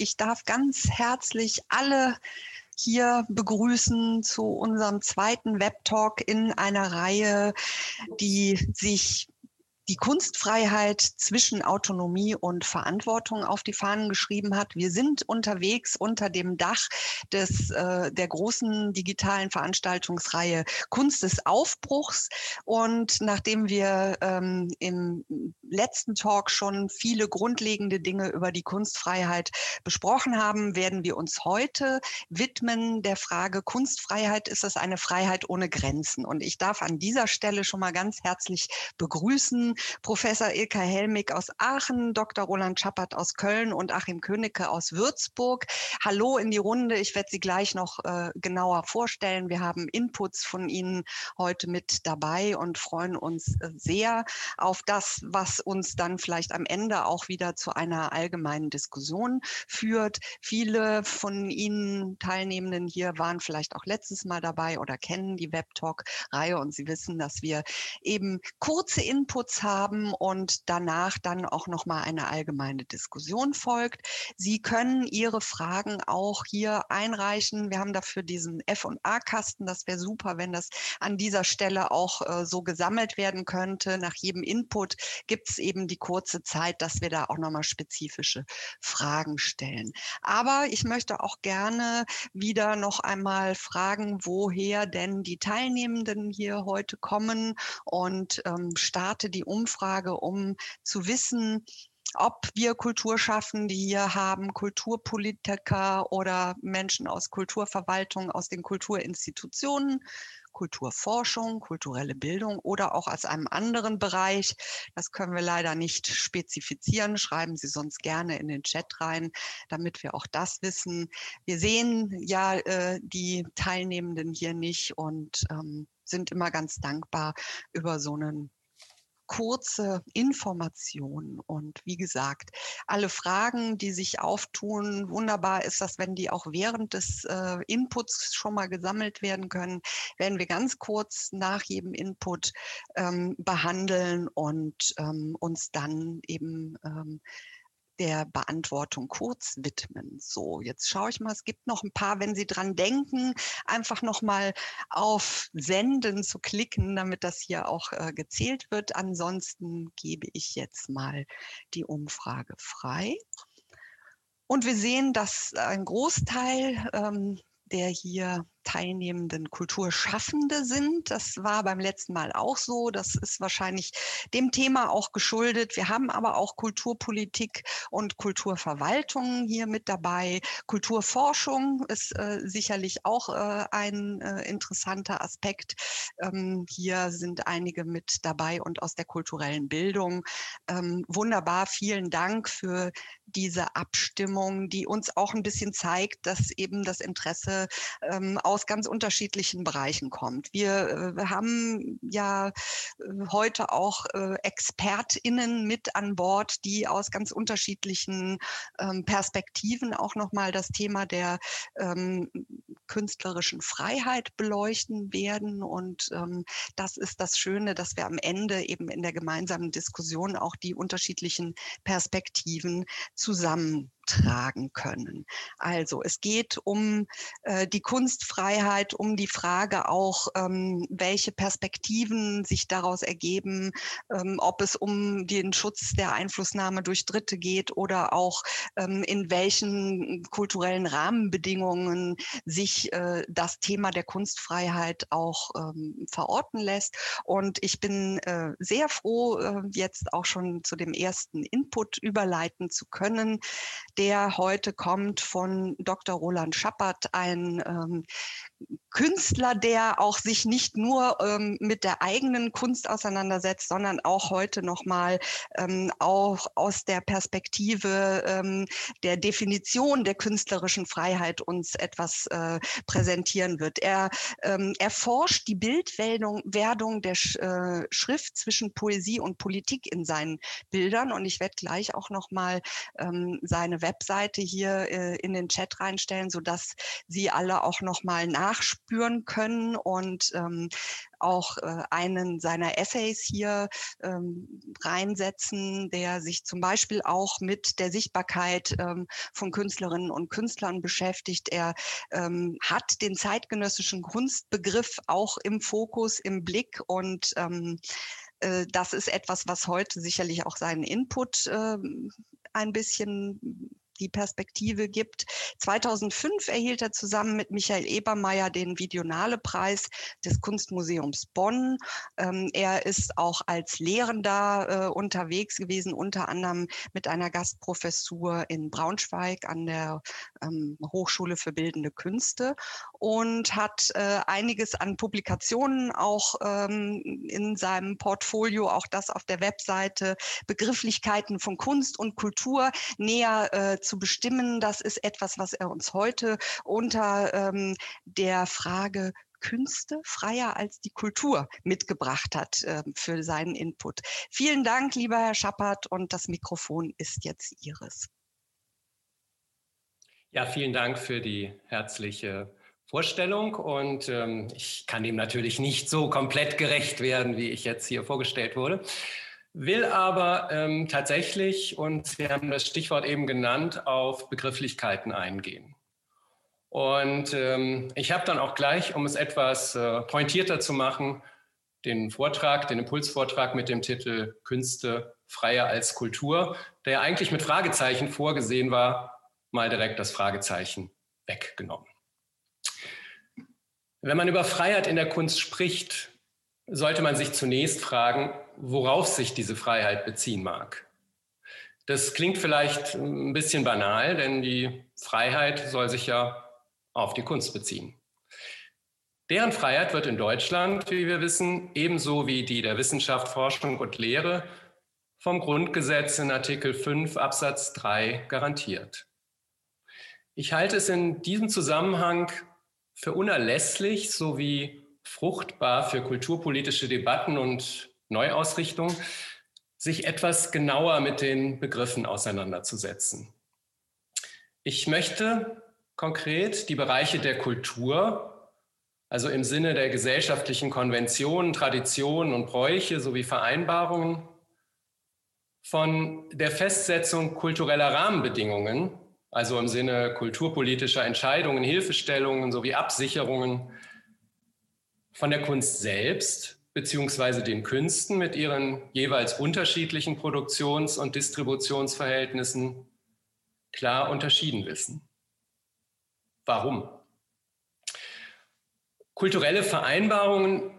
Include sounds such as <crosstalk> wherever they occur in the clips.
ich darf ganz herzlich alle hier begrüßen zu unserem zweiten Webtalk in einer Reihe, die sich die Kunstfreiheit zwischen Autonomie und Verantwortung auf die Fahnen geschrieben hat. Wir sind unterwegs unter dem Dach des, äh, der großen digitalen Veranstaltungsreihe Kunst des Aufbruchs. Und nachdem wir ähm, im letzten Talk schon viele grundlegende Dinge über die Kunstfreiheit besprochen haben, werden wir uns heute widmen der Frage Kunstfreiheit. Ist es eine Freiheit ohne Grenzen? Und ich darf an dieser Stelle schon mal ganz herzlich begrüßen Professor Ilka Helmig aus Aachen, Dr. Roland Schappert aus Köln und Achim Königke aus Würzburg. Hallo in die Runde. Ich werde Sie gleich noch äh, genauer vorstellen. Wir haben Inputs von Ihnen heute mit dabei und freuen uns äh, sehr auf das, was uns dann vielleicht am Ende auch wieder zu einer allgemeinen Diskussion führt. Viele von Ihnen Teilnehmenden hier waren vielleicht auch letztes Mal dabei oder kennen die Webtalk-Reihe und Sie wissen, dass wir eben kurze Inputs haben haben und danach dann auch noch mal eine allgemeine Diskussion folgt. Sie können Ihre Fragen auch hier einreichen. Wir haben dafür diesen F&A-Kasten. Das wäre super, wenn das an dieser Stelle auch äh, so gesammelt werden könnte. Nach jedem Input gibt es eben die kurze Zeit, dass wir da auch noch mal spezifische Fragen stellen. Aber ich möchte auch gerne wieder noch einmal fragen, woher denn die Teilnehmenden hier heute kommen und ähm, starte die Umfrage Umfrage, um zu wissen, ob wir Kulturschaffende hier haben, Kulturpolitiker oder Menschen aus Kulturverwaltung, aus den Kulturinstitutionen, Kulturforschung, kulturelle Bildung oder auch aus einem anderen Bereich. Das können wir leider nicht spezifizieren. Schreiben Sie sonst gerne in den Chat rein, damit wir auch das wissen. Wir sehen ja äh, die Teilnehmenden hier nicht und ähm, sind immer ganz dankbar über so einen kurze Informationen. Und wie gesagt, alle Fragen, die sich auftun, wunderbar ist das, wenn die auch während des äh, Inputs schon mal gesammelt werden können, werden wir ganz kurz nach jedem Input ähm, behandeln und ähm, uns dann eben ähm, der Beantwortung kurz widmen. So, jetzt schaue ich mal, es gibt noch ein paar, wenn Sie dran denken, einfach noch mal auf Senden zu klicken, damit das hier auch äh, gezählt wird. Ansonsten gebe ich jetzt mal die Umfrage frei. Und wir sehen, dass ein Großteil ähm, der hier teilnehmenden Kulturschaffende sind. Das war beim letzten Mal auch so. Das ist wahrscheinlich dem Thema auch geschuldet. Wir haben aber auch Kulturpolitik und Kulturverwaltung hier mit dabei. Kulturforschung ist äh, sicherlich auch äh, ein äh, interessanter Aspekt. Ähm, hier sind einige mit dabei und aus der kulturellen Bildung. Ähm, wunderbar. Vielen Dank für diese Abstimmung, die uns auch ein bisschen zeigt, dass eben das Interesse ähm, aus ganz unterschiedlichen Bereichen kommt. Wir äh, haben ja äh, heute auch äh, ExpertInnen mit an Bord, die aus ganz unterschiedlichen ähm, Perspektiven auch nochmal das Thema der ähm, künstlerischen Freiheit beleuchten werden. Und ähm, das ist das Schöne, dass wir am Ende eben in der gemeinsamen Diskussion auch die unterschiedlichen Perspektiven zusammen tragen können. Also es geht um äh, die Kunstfreiheit, um die Frage auch, ähm, welche Perspektiven sich daraus ergeben, ähm, ob es um den Schutz der Einflussnahme durch Dritte geht oder auch ähm, in welchen kulturellen Rahmenbedingungen sich äh, das Thema der Kunstfreiheit auch ähm, verorten lässt. Und ich bin äh, sehr froh, äh, jetzt auch schon zu dem ersten Input überleiten zu können der heute kommt von Dr. Roland Schappert, ein ähm, Künstler, der auch sich nicht nur ähm, mit der eigenen Kunst auseinandersetzt, sondern auch heute nochmal ähm, auch aus der Perspektive ähm, der Definition der künstlerischen Freiheit uns etwas äh, präsentieren wird. Er ähm, erforscht die Bildwerdung der Sch äh, Schrift zwischen Poesie und Politik in seinen Bildern und ich werde gleich auch nochmal ähm, seine Webseite hier äh, in den Chat reinstellen, sodass Sie alle auch nochmal nachschauen spüren können und ähm, auch äh, einen seiner Essays hier ähm, reinsetzen, der sich zum Beispiel auch mit der Sichtbarkeit ähm, von Künstlerinnen und Künstlern beschäftigt. Er ähm, hat den zeitgenössischen Kunstbegriff auch im Fokus, im Blick und ähm, äh, das ist etwas, was heute sicherlich auch seinen Input äh, ein bisschen die Perspektive gibt. 2005 erhielt er zusammen mit Michael Ebermeier den Videonale-Preis des Kunstmuseums Bonn. Ähm, er ist auch als Lehrender äh, unterwegs gewesen, unter anderem mit einer Gastprofessur in Braunschweig an der ähm, Hochschule für Bildende Künste und hat äh, einiges an Publikationen auch ähm, in seinem Portfolio, auch das auf der Webseite, Begrifflichkeiten von Kunst und Kultur näher äh, zu bestimmen. Das ist etwas, was er uns heute unter ähm, der Frage Künste freier als die Kultur mitgebracht hat äh, für seinen Input. Vielen Dank, lieber Herr Schappert, und das Mikrofon ist jetzt Ihres. Ja, vielen Dank für die herzliche Vorstellung und ähm, ich kann dem natürlich nicht so komplett gerecht werden, wie ich jetzt hier vorgestellt wurde will aber ähm, tatsächlich, und Sie haben das Stichwort eben genannt, auf Begrifflichkeiten eingehen. Und ähm, ich habe dann auch gleich, um es etwas äh, pointierter zu machen, den Vortrag, den Impulsvortrag mit dem Titel Künste freier als Kultur, der eigentlich mit Fragezeichen vorgesehen war, mal direkt das Fragezeichen weggenommen. Wenn man über Freiheit in der Kunst spricht, sollte man sich zunächst fragen, worauf sich diese Freiheit beziehen mag. Das klingt vielleicht ein bisschen banal, denn die Freiheit soll sich ja auf die Kunst beziehen. Deren Freiheit wird in Deutschland, wie wir wissen, ebenso wie die der Wissenschaft, Forschung und Lehre vom Grundgesetz in Artikel 5 Absatz 3 garantiert. Ich halte es in diesem Zusammenhang für unerlässlich sowie fruchtbar für kulturpolitische Debatten und Neuausrichtung, sich etwas genauer mit den Begriffen auseinanderzusetzen. Ich möchte konkret die Bereiche der Kultur, also im Sinne der gesellschaftlichen Konventionen, Traditionen und Bräuche sowie Vereinbarungen, von der Festsetzung kultureller Rahmenbedingungen, also im Sinne kulturpolitischer Entscheidungen, Hilfestellungen sowie Absicherungen, von der Kunst selbst beziehungsweise den Künsten mit ihren jeweils unterschiedlichen Produktions- und Distributionsverhältnissen klar unterschieden wissen. Warum? Kulturelle Vereinbarungen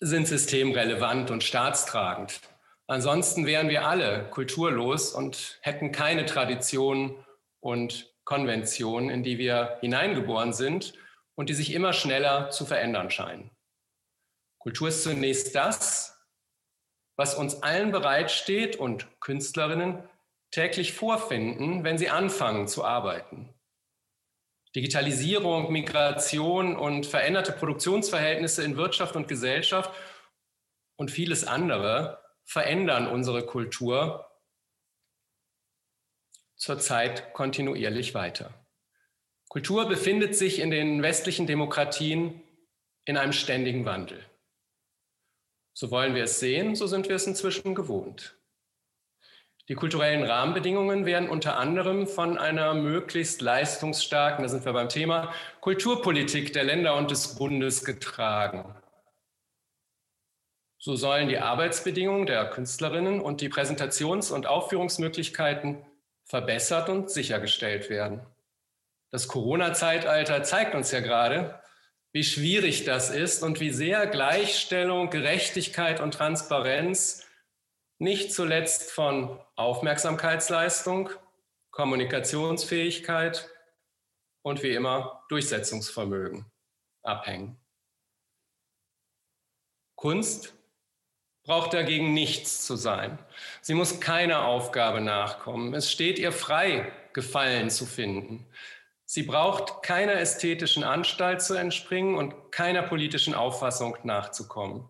sind systemrelevant und staatstragend. Ansonsten wären wir alle kulturlos und hätten keine Traditionen und Konventionen, in die wir hineingeboren sind und die sich immer schneller zu verändern scheinen. Kultur ist zunächst das, was uns allen bereitsteht und Künstlerinnen täglich vorfinden, wenn sie anfangen zu arbeiten. Digitalisierung, Migration und veränderte Produktionsverhältnisse in Wirtschaft und Gesellschaft und vieles andere verändern unsere Kultur zurzeit kontinuierlich weiter. Kultur befindet sich in den westlichen Demokratien in einem ständigen Wandel. So wollen wir es sehen, so sind wir es inzwischen gewohnt. Die kulturellen Rahmenbedingungen werden unter anderem von einer möglichst leistungsstarken, da sind wir beim Thema, Kulturpolitik der Länder und des Bundes getragen. So sollen die Arbeitsbedingungen der Künstlerinnen und die Präsentations- und Aufführungsmöglichkeiten verbessert und sichergestellt werden. Das Corona-Zeitalter zeigt uns ja gerade, wie schwierig das ist und wie sehr Gleichstellung, Gerechtigkeit und Transparenz nicht zuletzt von Aufmerksamkeitsleistung, Kommunikationsfähigkeit und wie immer Durchsetzungsvermögen abhängen. Kunst braucht dagegen nichts zu sein. Sie muss keiner Aufgabe nachkommen. Es steht ihr frei, Gefallen zu finden. Sie braucht keiner ästhetischen Anstalt zu entspringen und keiner politischen Auffassung nachzukommen.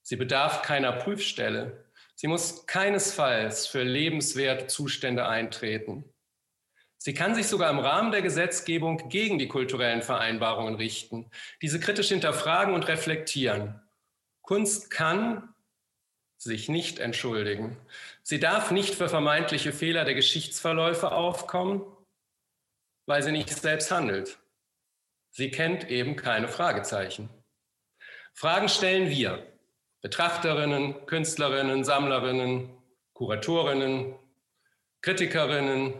Sie bedarf keiner Prüfstelle. Sie muss keinesfalls für lebenswerte Zustände eintreten. Sie kann sich sogar im Rahmen der Gesetzgebung gegen die kulturellen Vereinbarungen richten, diese kritisch hinterfragen und reflektieren. Kunst kann sich nicht entschuldigen. Sie darf nicht für vermeintliche Fehler der Geschichtsverläufe aufkommen, weil sie nicht selbst handelt. Sie kennt eben keine Fragezeichen. Fragen stellen wir, Betrachterinnen, Künstlerinnen, Sammlerinnen, Kuratorinnen, Kritikerinnen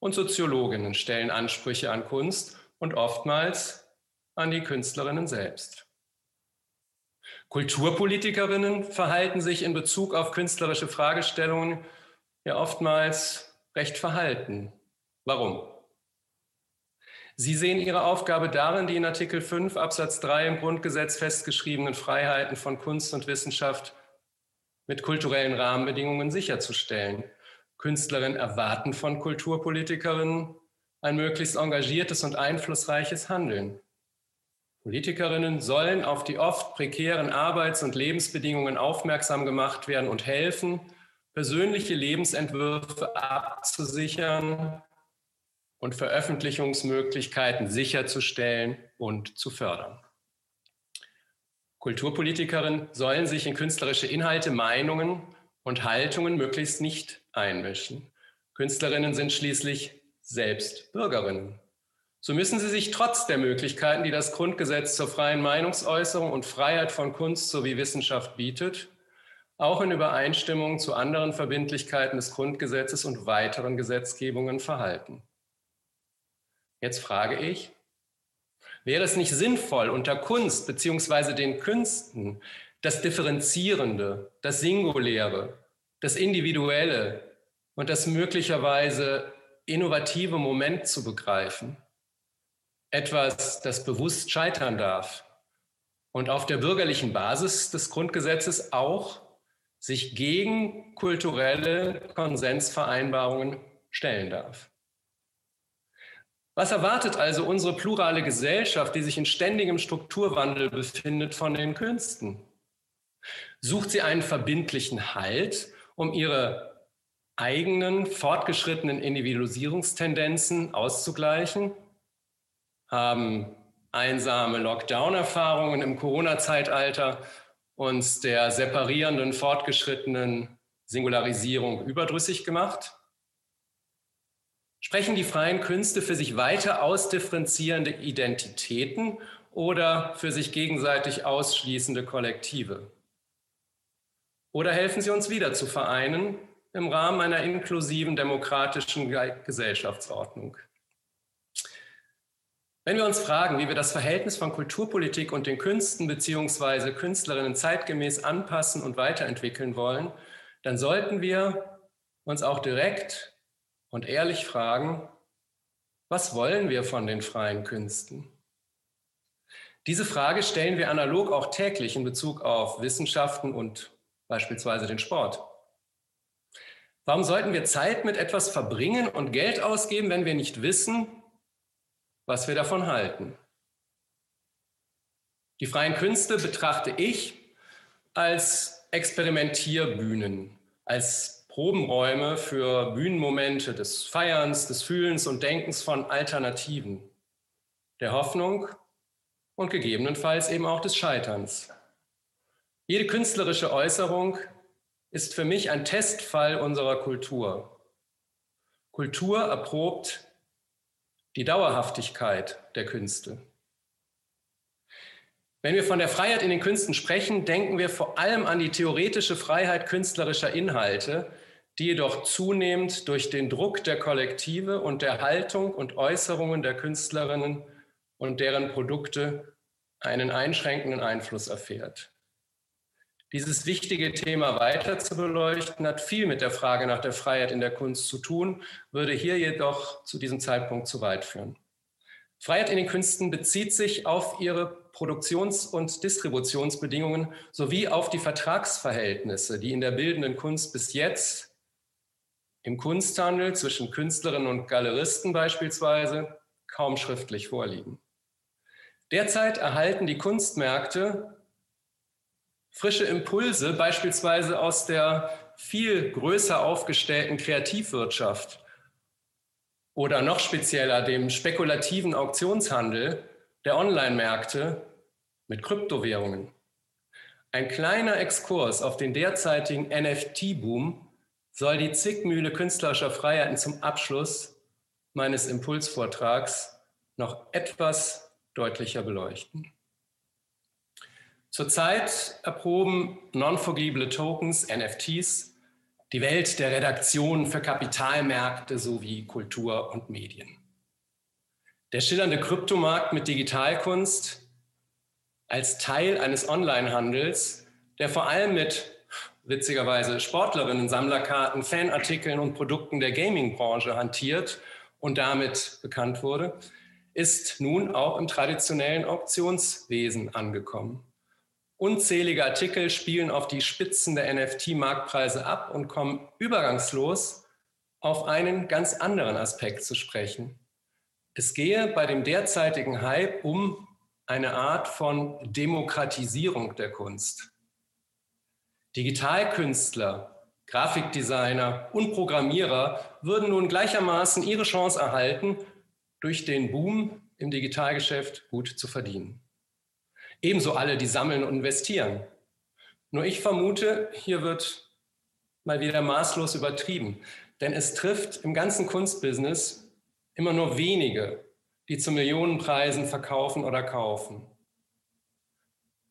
und Soziologinnen stellen Ansprüche an Kunst und oftmals an die Künstlerinnen selbst. Kulturpolitikerinnen verhalten sich in Bezug auf künstlerische Fragestellungen ja oftmals recht verhalten. Warum? Sie sehen Ihre Aufgabe darin, die in Artikel 5 Absatz 3 im Grundgesetz festgeschriebenen Freiheiten von Kunst und Wissenschaft mit kulturellen Rahmenbedingungen sicherzustellen. Künstlerinnen erwarten von Kulturpolitikerinnen ein möglichst engagiertes und einflussreiches Handeln. Politikerinnen sollen auf die oft prekären Arbeits- und Lebensbedingungen aufmerksam gemacht werden und helfen, persönliche Lebensentwürfe abzusichern und Veröffentlichungsmöglichkeiten sicherzustellen und zu fördern. Kulturpolitikerinnen sollen sich in künstlerische Inhalte, Meinungen und Haltungen möglichst nicht einmischen. Künstlerinnen sind schließlich selbst Bürgerinnen. So müssen sie sich trotz der Möglichkeiten, die das Grundgesetz zur freien Meinungsäußerung und Freiheit von Kunst sowie Wissenschaft bietet, auch in Übereinstimmung zu anderen Verbindlichkeiten des Grundgesetzes und weiteren Gesetzgebungen verhalten. Jetzt frage ich, wäre es nicht sinnvoll, unter Kunst beziehungsweise den Künsten das Differenzierende, das Singuläre, das Individuelle und das möglicherweise innovative Moment zu begreifen? Etwas, das bewusst scheitern darf und auf der bürgerlichen Basis des Grundgesetzes auch sich gegen kulturelle Konsensvereinbarungen stellen darf. Was erwartet also unsere plurale Gesellschaft, die sich in ständigem Strukturwandel befindet, von den Künsten? Sucht sie einen verbindlichen Halt, um ihre eigenen fortgeschrittenen Individualisierungstendenzen auszugleichen? Haben einsame Lockdown-Erfahrungen im Corona-Zeitalter uns der separierenden, fortgeschrittenen Singularisierung überdrüssig gemacht? Sprechen die freien Künste für sich weiter ausdifferenzierende Identitäten oder für sich gegenseitig ausschließende Kollektive? Oder helfen sie uns wieder zu vereinen im Rahmen einer inklusiven demokratischen Gesellschaftsordnung? Wenn wir uns fragen, wie wir das Verhältnis von Kulturpolitik und den Künsten bzw. Künstlerinnen zeitgemäß anpassen und weiterentwickeln wollen, dann sollten wir uns auch direkt und ehrlich fragen, was wollen wir von den freien Künsten? Diese Frage stellen wir analog auch täglich in Bezug auf Wissenschaften und beispielsweise den Sport. Warum sollten wir Zeit mit etwas verbringen und Geld ausgeben, wenn wir nicht wissen, was wir davon halten? Die freien Künste betrachte ich als Experimentierbühnen, als Probenräume für Bühnenmomente des Feierns, des Fühlens und Denkens von Alternativen, der Hoffnung und gegebenenfalls eben auch des Scheiterns. Jede künstlerische Äußerung ist für mich ein Testfall unserer Kultur. Kultur erprobt die Dauerhaftigkeit der Künste. Wenn wir von der Freiheit in den Künsten sprechen, denken wir vor allem an die theoretische Freiheit künstlerischer Inhalte, die jedoch zunehmend durch den Druck der Kollektive und der Haltung und Äußerungen der Künstlerinnen und deren Produkte einen einschränkenden Einfluss erfährt. Dieses wichtige Thema weiter zu beleuchten, hat viel mit der Frage nach der Freiheit in der Kunst zu tun, würde hier jedoch zu diesem Zeitpunkt zu weit führen. Freiheit in den Künsten bezieht sich auf ihre Produktions- und Distributionsbedingungen sowie auf die Vertragsverhältnisse, die in der bildenden Kunst bis jetzt im Kunsthandel zwischen Künstlerinnen und Galeristen beispielsweise kaum schriftlich vorliegen. Derzeit erhalten die Kunstmärkte frische Impulse, beispielsweise aus der viel größer aufgestellten Kreativwirtschaft oder noch spezieller dem spekulativen Auktionshandel der Online-Märkte mit Kryptowährungen. Ein kleiner Exkurs auf den derzeitigen NFT-Boom soll die Zickmühle künstlerischer Freiheiten zum Abschluss meines Impulsvortrags noch etwas deutlicher beleuchten. Zurzeit erproben non-forgible Tokens, NFTs, die Welt der Redaktion für Kapitalmärkte sowie Kultur und Medien. Der schillernde Kryptomarkt mit Digitalkunst als Teil eines Onlinehandels, der vor allem mit witzigerweise Sportlerinnen, Sammlerkarten, Fanartikeln und Produkten der Gaming-Branche hantiert und damit bekannt wurde, ist nun auch im traditionellen Auktionswesen angekommen. Unzählige Artikel spielen auf die Spitzen der NFT-Marktpreise ab und kommen übergangslos auf einen ganz anderen Aspekt zu sprechen. Es gehe bei dem derzeitigen Hype um eine Art von Demokratisierung der Kunst. Digitalkünstler, Grafikdesigner und Programmierer würden nun gleichermaßen ihre Chance erhalten, durch den Boom im Digitalgeschäft gut zu verdienen. Ebenso alle, die sammeln und investieren. Nur ich vermute, hier wird mal wieder maßlos übertrieben, denn es trifft im ganzen Kunstbusiness immer nur wenige, die zu Millionenpreisen verkaufen oder kaufen.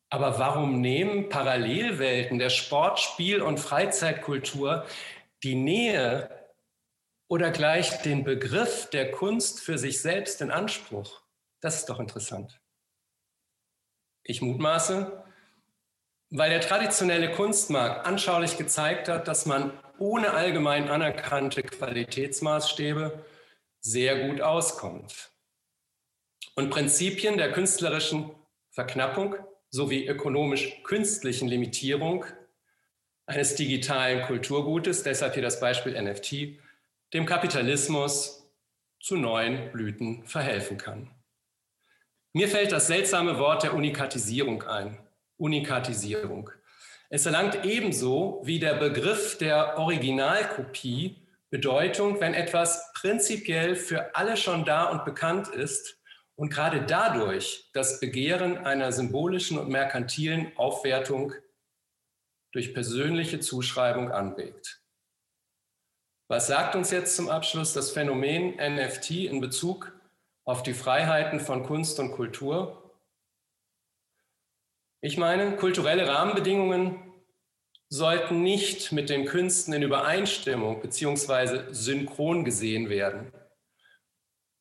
Aber warum nehmen Parallelwelten der Sport, Spiel und Freizeitkultur die Nähe oder gleich den Begriff der Kunst für sich selbst in Anspruch? Das ist doch interessant. Ich mutmaße, weil der traditionelle Kunstmarkt anschaulich gezeigt hat, dass man ohne allgemein anerkannte Qualitätsmaßstäbe sehr gut auskommt. Und Prinzipien der künstlerischen Verknappung sowie ökonomisch-künstlichen Limitierung eines digitalen Kulturgutes, deshalb hier das Beispiel NFT, dem Kapitalismus zu neuen Blüten verhelfen kann. Mir fällt das seltsame Wort der Unikatisierung ein. Unikatisierung. Es erlangt ebenso wie der Begriff der Originalkopie Bedeutung, wenn etwas prinzipiell für alle schon da und bekannt ist und gerade dadurch das Begehren einer symbolischen und merkantilen Aufwertung durch persönliche Zuschreibung anregt. Was sagt uns jetzt zum Abschluss das Phänomen NFT in Bezug auf die Freiheiten von Kunst und Kultur? Ich meine, kulturelle Rahmenbedingungen sollten nicht mit den Künsten in Übereinstimmung bzw. synchron gesehen werden.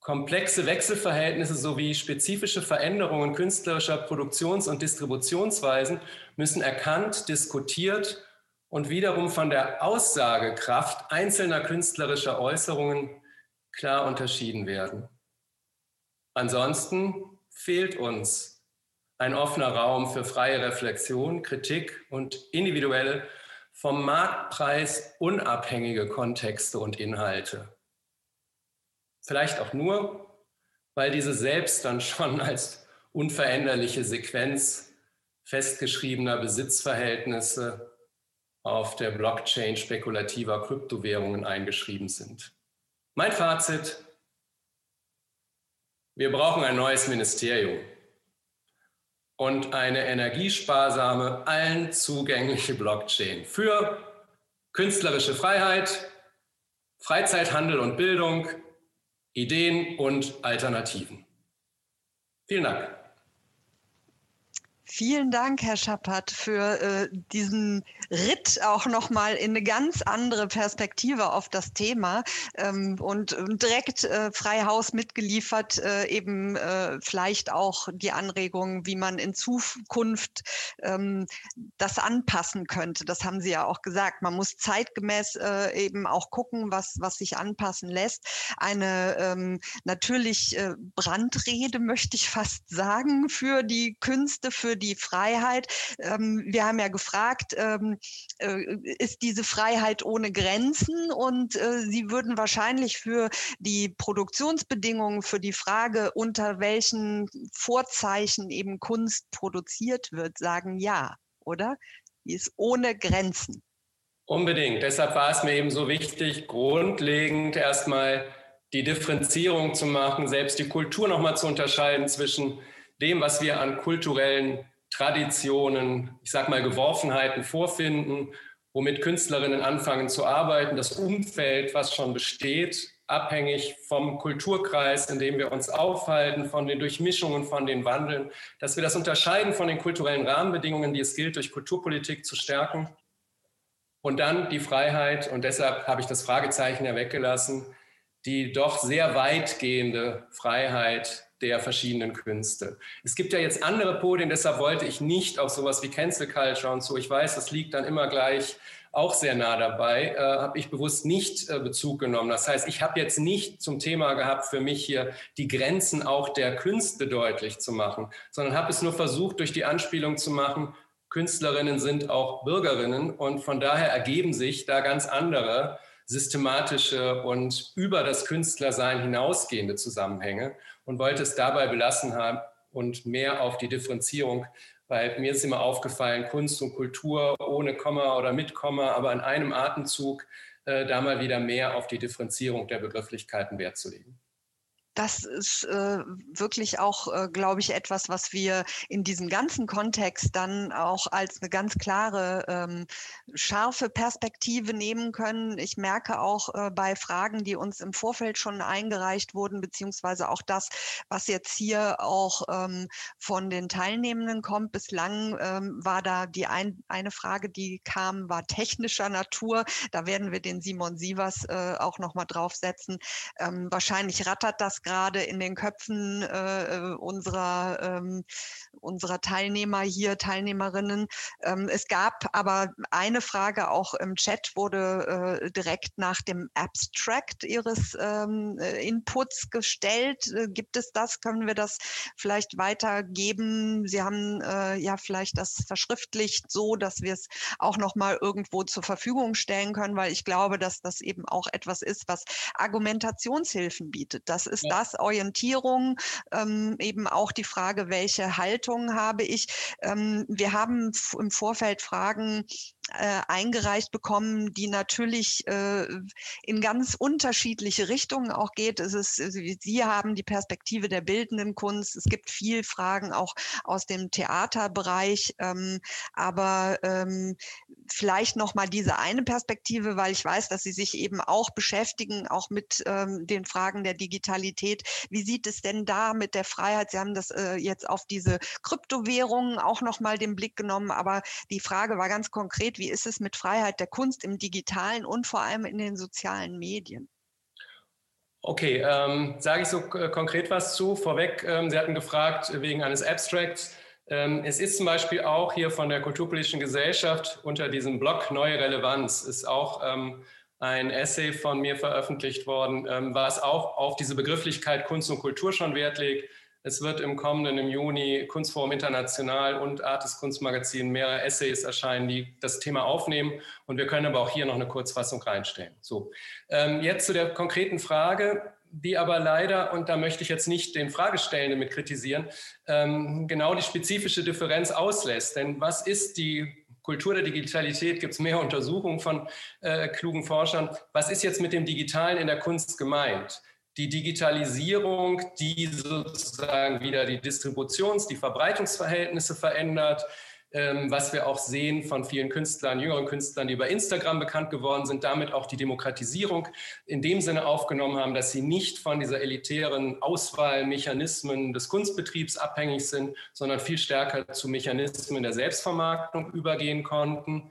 Komplexe Wechselverhältnisse sowie spezifische Veränderungen künstlerischer Produktions- und Distributionsweisen müssen erkannt, diskutiert und wiederum von der Aussagekraft einzelner künstlerischer Äußerungen klar unterschieden werden. Ansonsten fehlt uns ein offener Raum für freie Reflexion, Kritik und individuelle, vom Marktpreis unabhängige Kontexte und Inhalte. Vielleicht auch nur, weil diese selbst dann schon <laughs> als unveränderliche Sequenz festgeschriebener Besitzverhältnisse auf der Blockchain spekulativer Kryptowährungen eingeschrieben sind. Mein Fazit, wir brauchen ein neues Ministerium und eine energiesparsame, allen zugängliche Blockchain für künstlerische Freiheit, Freizeithandel und Bildung, Ideen und Alternativen. Vielen Dank. Vielen Dank, Herr Schappert, für äh, diesen Ritt auch nochmal in eine ganz andere Perspektive auf das Thema ähm, und direkt äh, Freihaus mitgeliefert, äh, eben äh, vielleicht auch die Anregung, wie man in Zukunft ähm, das anpassen könnte. Das haben Sie ja auch gesagt. Man muss zeitgemäß äh, eben auch gucken, was, was sich anpassen lässt. Eine ähm, natürlich äh, Brandrede, möchte ich fast sagen, für die Künste, für die Freiheit. Ähm, wir haben ja gefragt, ähm, äh, ist diese Freiheit ohne Grenzen? Und äh, Sie würden wahrscheinlich für die Produktionsbedingungen, für die Frage, unter welchen Vorzeichen eben Kunst produziert wird, sagen ja, oder? Die ist ohne Grenzen. Unbedingt. Deshalb war es mir eben so wichtig, grundlegend erstmal die Differenzierung zu machen, selbst die Kultur nochmal zu unterscheiden zwischen dem, was wir an kulturellen Traditionen, ich sag mal Geworfenheiten vorfinden, womit Künstlerinnen anfangen zu arbeiten, das Umfeld, was schon besteht, abhängig vom Kulturkreis, in dem wir uns aufhalten, von den Durchmischungen, von den Wandeln, dass wir das unterscheiden von den kulturellen Rahmenbedingungen, die es gilt, durch Kulturpolitik zu stärken. Und dann die Freiheit, und deshalb habe ich das Fragezeichen ja weggelassen, die doch sehr weitgehende Freiheit der verschiedenen Künste. Es gibt ja jetzt andere Podien, deshalb wollte ich nicht auf sowas wie Cancel Culture und so. Ich weiß, das liegt dann immer gleich auch sehr nah dabei, äh, habe ich bewusst nicht äh, Bezug genommen. Das heißt, ich habe jetzt nicht zum Thema gehabt, für mich hier die Grenzen auch der Künste deutlich zu machen, sondern habe es nur versucht, durch die Anspielung zu machen, Künstlerinnen sind auch Bürgerinnen und von daher ergeben sich da ganz andere systematische und über das Künstlersein hinausgehende Zusammenhänge und wollte es dabei belassen haben und mehr auf die Differenzierung weil mir ist immer aufgefallen, Kunst und Kultur ohne Komma oder mit Komma, aber in einem Atemzug äh, da mal wieder mehr auf die Differenzierung der Begrifflichkeiten Wert zu legen das ist äh, wirklich auch, äh, glaube ich, etwas, was wir in diesem ganzen Kontext dann auch als eine ganz klare, ähm, scharfe Perspektive nehmen können. Ich merke auch äh, bei Fragen, die uns im Vorfeld schon eingereicht wurden, beziehungsweise auch das, was jetzt hier auch ähm, von den Teilnehmenden kommt. Bislang ähm, war da die ein, eine Frage, die kam, war technischer Natur. Da werden wir den Simon Sievers äh, auch nochmal draufsetzen. Ähm, wahrscheinlich rattert das gerade in den Köpfen äh, äh, unserer, ähm, unserer Teilnehmer hier, Teilnehmerinnen. Ähm, es gab aber eine Frage auch im Chat, wurde äh, direkt nach dem Abstract Ihres ähm, äh, Inputs gestellt. Äh, gibt es das? Können wir das vielleicht weitergeben? Sie haben äh, ja vielleicht das verschriftlicht so, dass wir es auch noch mal irgendwo zur Verfügung stellen können, weil ich glaube, dass das eben auch etwas ist, was Argumentationshilfen bietet. Das ist ja das, Orientierung, ähm, eben auch die Frage, welche Haltung habe ich. Ähm, wir haben im Vorfeld Fragen äh, eingereicht bekommen, die natürlich äh, in ganz unterschiedliche Richtungen auch geht. Es ist, Sie haben die Perspektive der bildenden Kunst. Es gibt viel Fragen auch aus dem Theaterbereich, ähm, aber ähm, vielleicht noch mal diese eine Perspektive, weil ich weiß, dass Sie sich eben auch beschäftigen, auch mit ähm, den Fragen der Digitalität. Wie sieht es denn da mit der Freiheit? Sie haben das äh, jetzt auf diese Kryptowährungen auch noch mal den Blick genommen, aber die Frage war ganz konkret, wie ist es mit Freiheit der Kunst im digitalen und vor allem in den sozialen Medien? Okay, ähm, sage ich so konkret was zu. Vorweg, ähm, Sie hatten gefragt wegen eines Abstracts. Ähm, es ist zum Beispiel auch hier von der Kulturpolitischen Gesellschaft unter diesem Blog Neue Relevanz ist auch ähm, ein Essay von mir veröffentlicht worden, ähm, was auch auf diese Begrifflichkeit Kunst und Kultur schon Wert legt. Es wird im kommenden, im Juni, Kunstforum International und Artis Kunstmagazin mehrere Essays erscheinen, die das Thema aufnehmen. Und wir können aber auch hier noch eine Kurzfassung reinstellen. So, jetzt zu der konkreten Frage die aber leider, und da möchte ich jetzt nicht den Fragestellenden mit kritisieren, ähm, genau die spezifische Differenz auslässt. Denn was ist die Kultur der Digitalität? Gibt es mehr Untersuchungen von äh, klugen Forschern? Was ist jetzt mit dem Digitalen in der Kunst gemeint? Die Digitalisierung, die sozusagen wieder die Distributions-, die Verbreitungsverhältnisse verändert, ähm, was wir auch sehen von vielen Künstlern, jüngeren Künstlern, die über Instagram bekannt geworden sind, damit auch die Demokratisierung in dem Sinne aufgenommen haben, dass sie nicht von dieser elitären Auswahlmechanismen des Kunstbetriebs abhängig sind, sondern viel stärker zu Mechanismen der Selbstvermarktung übergehen konnten.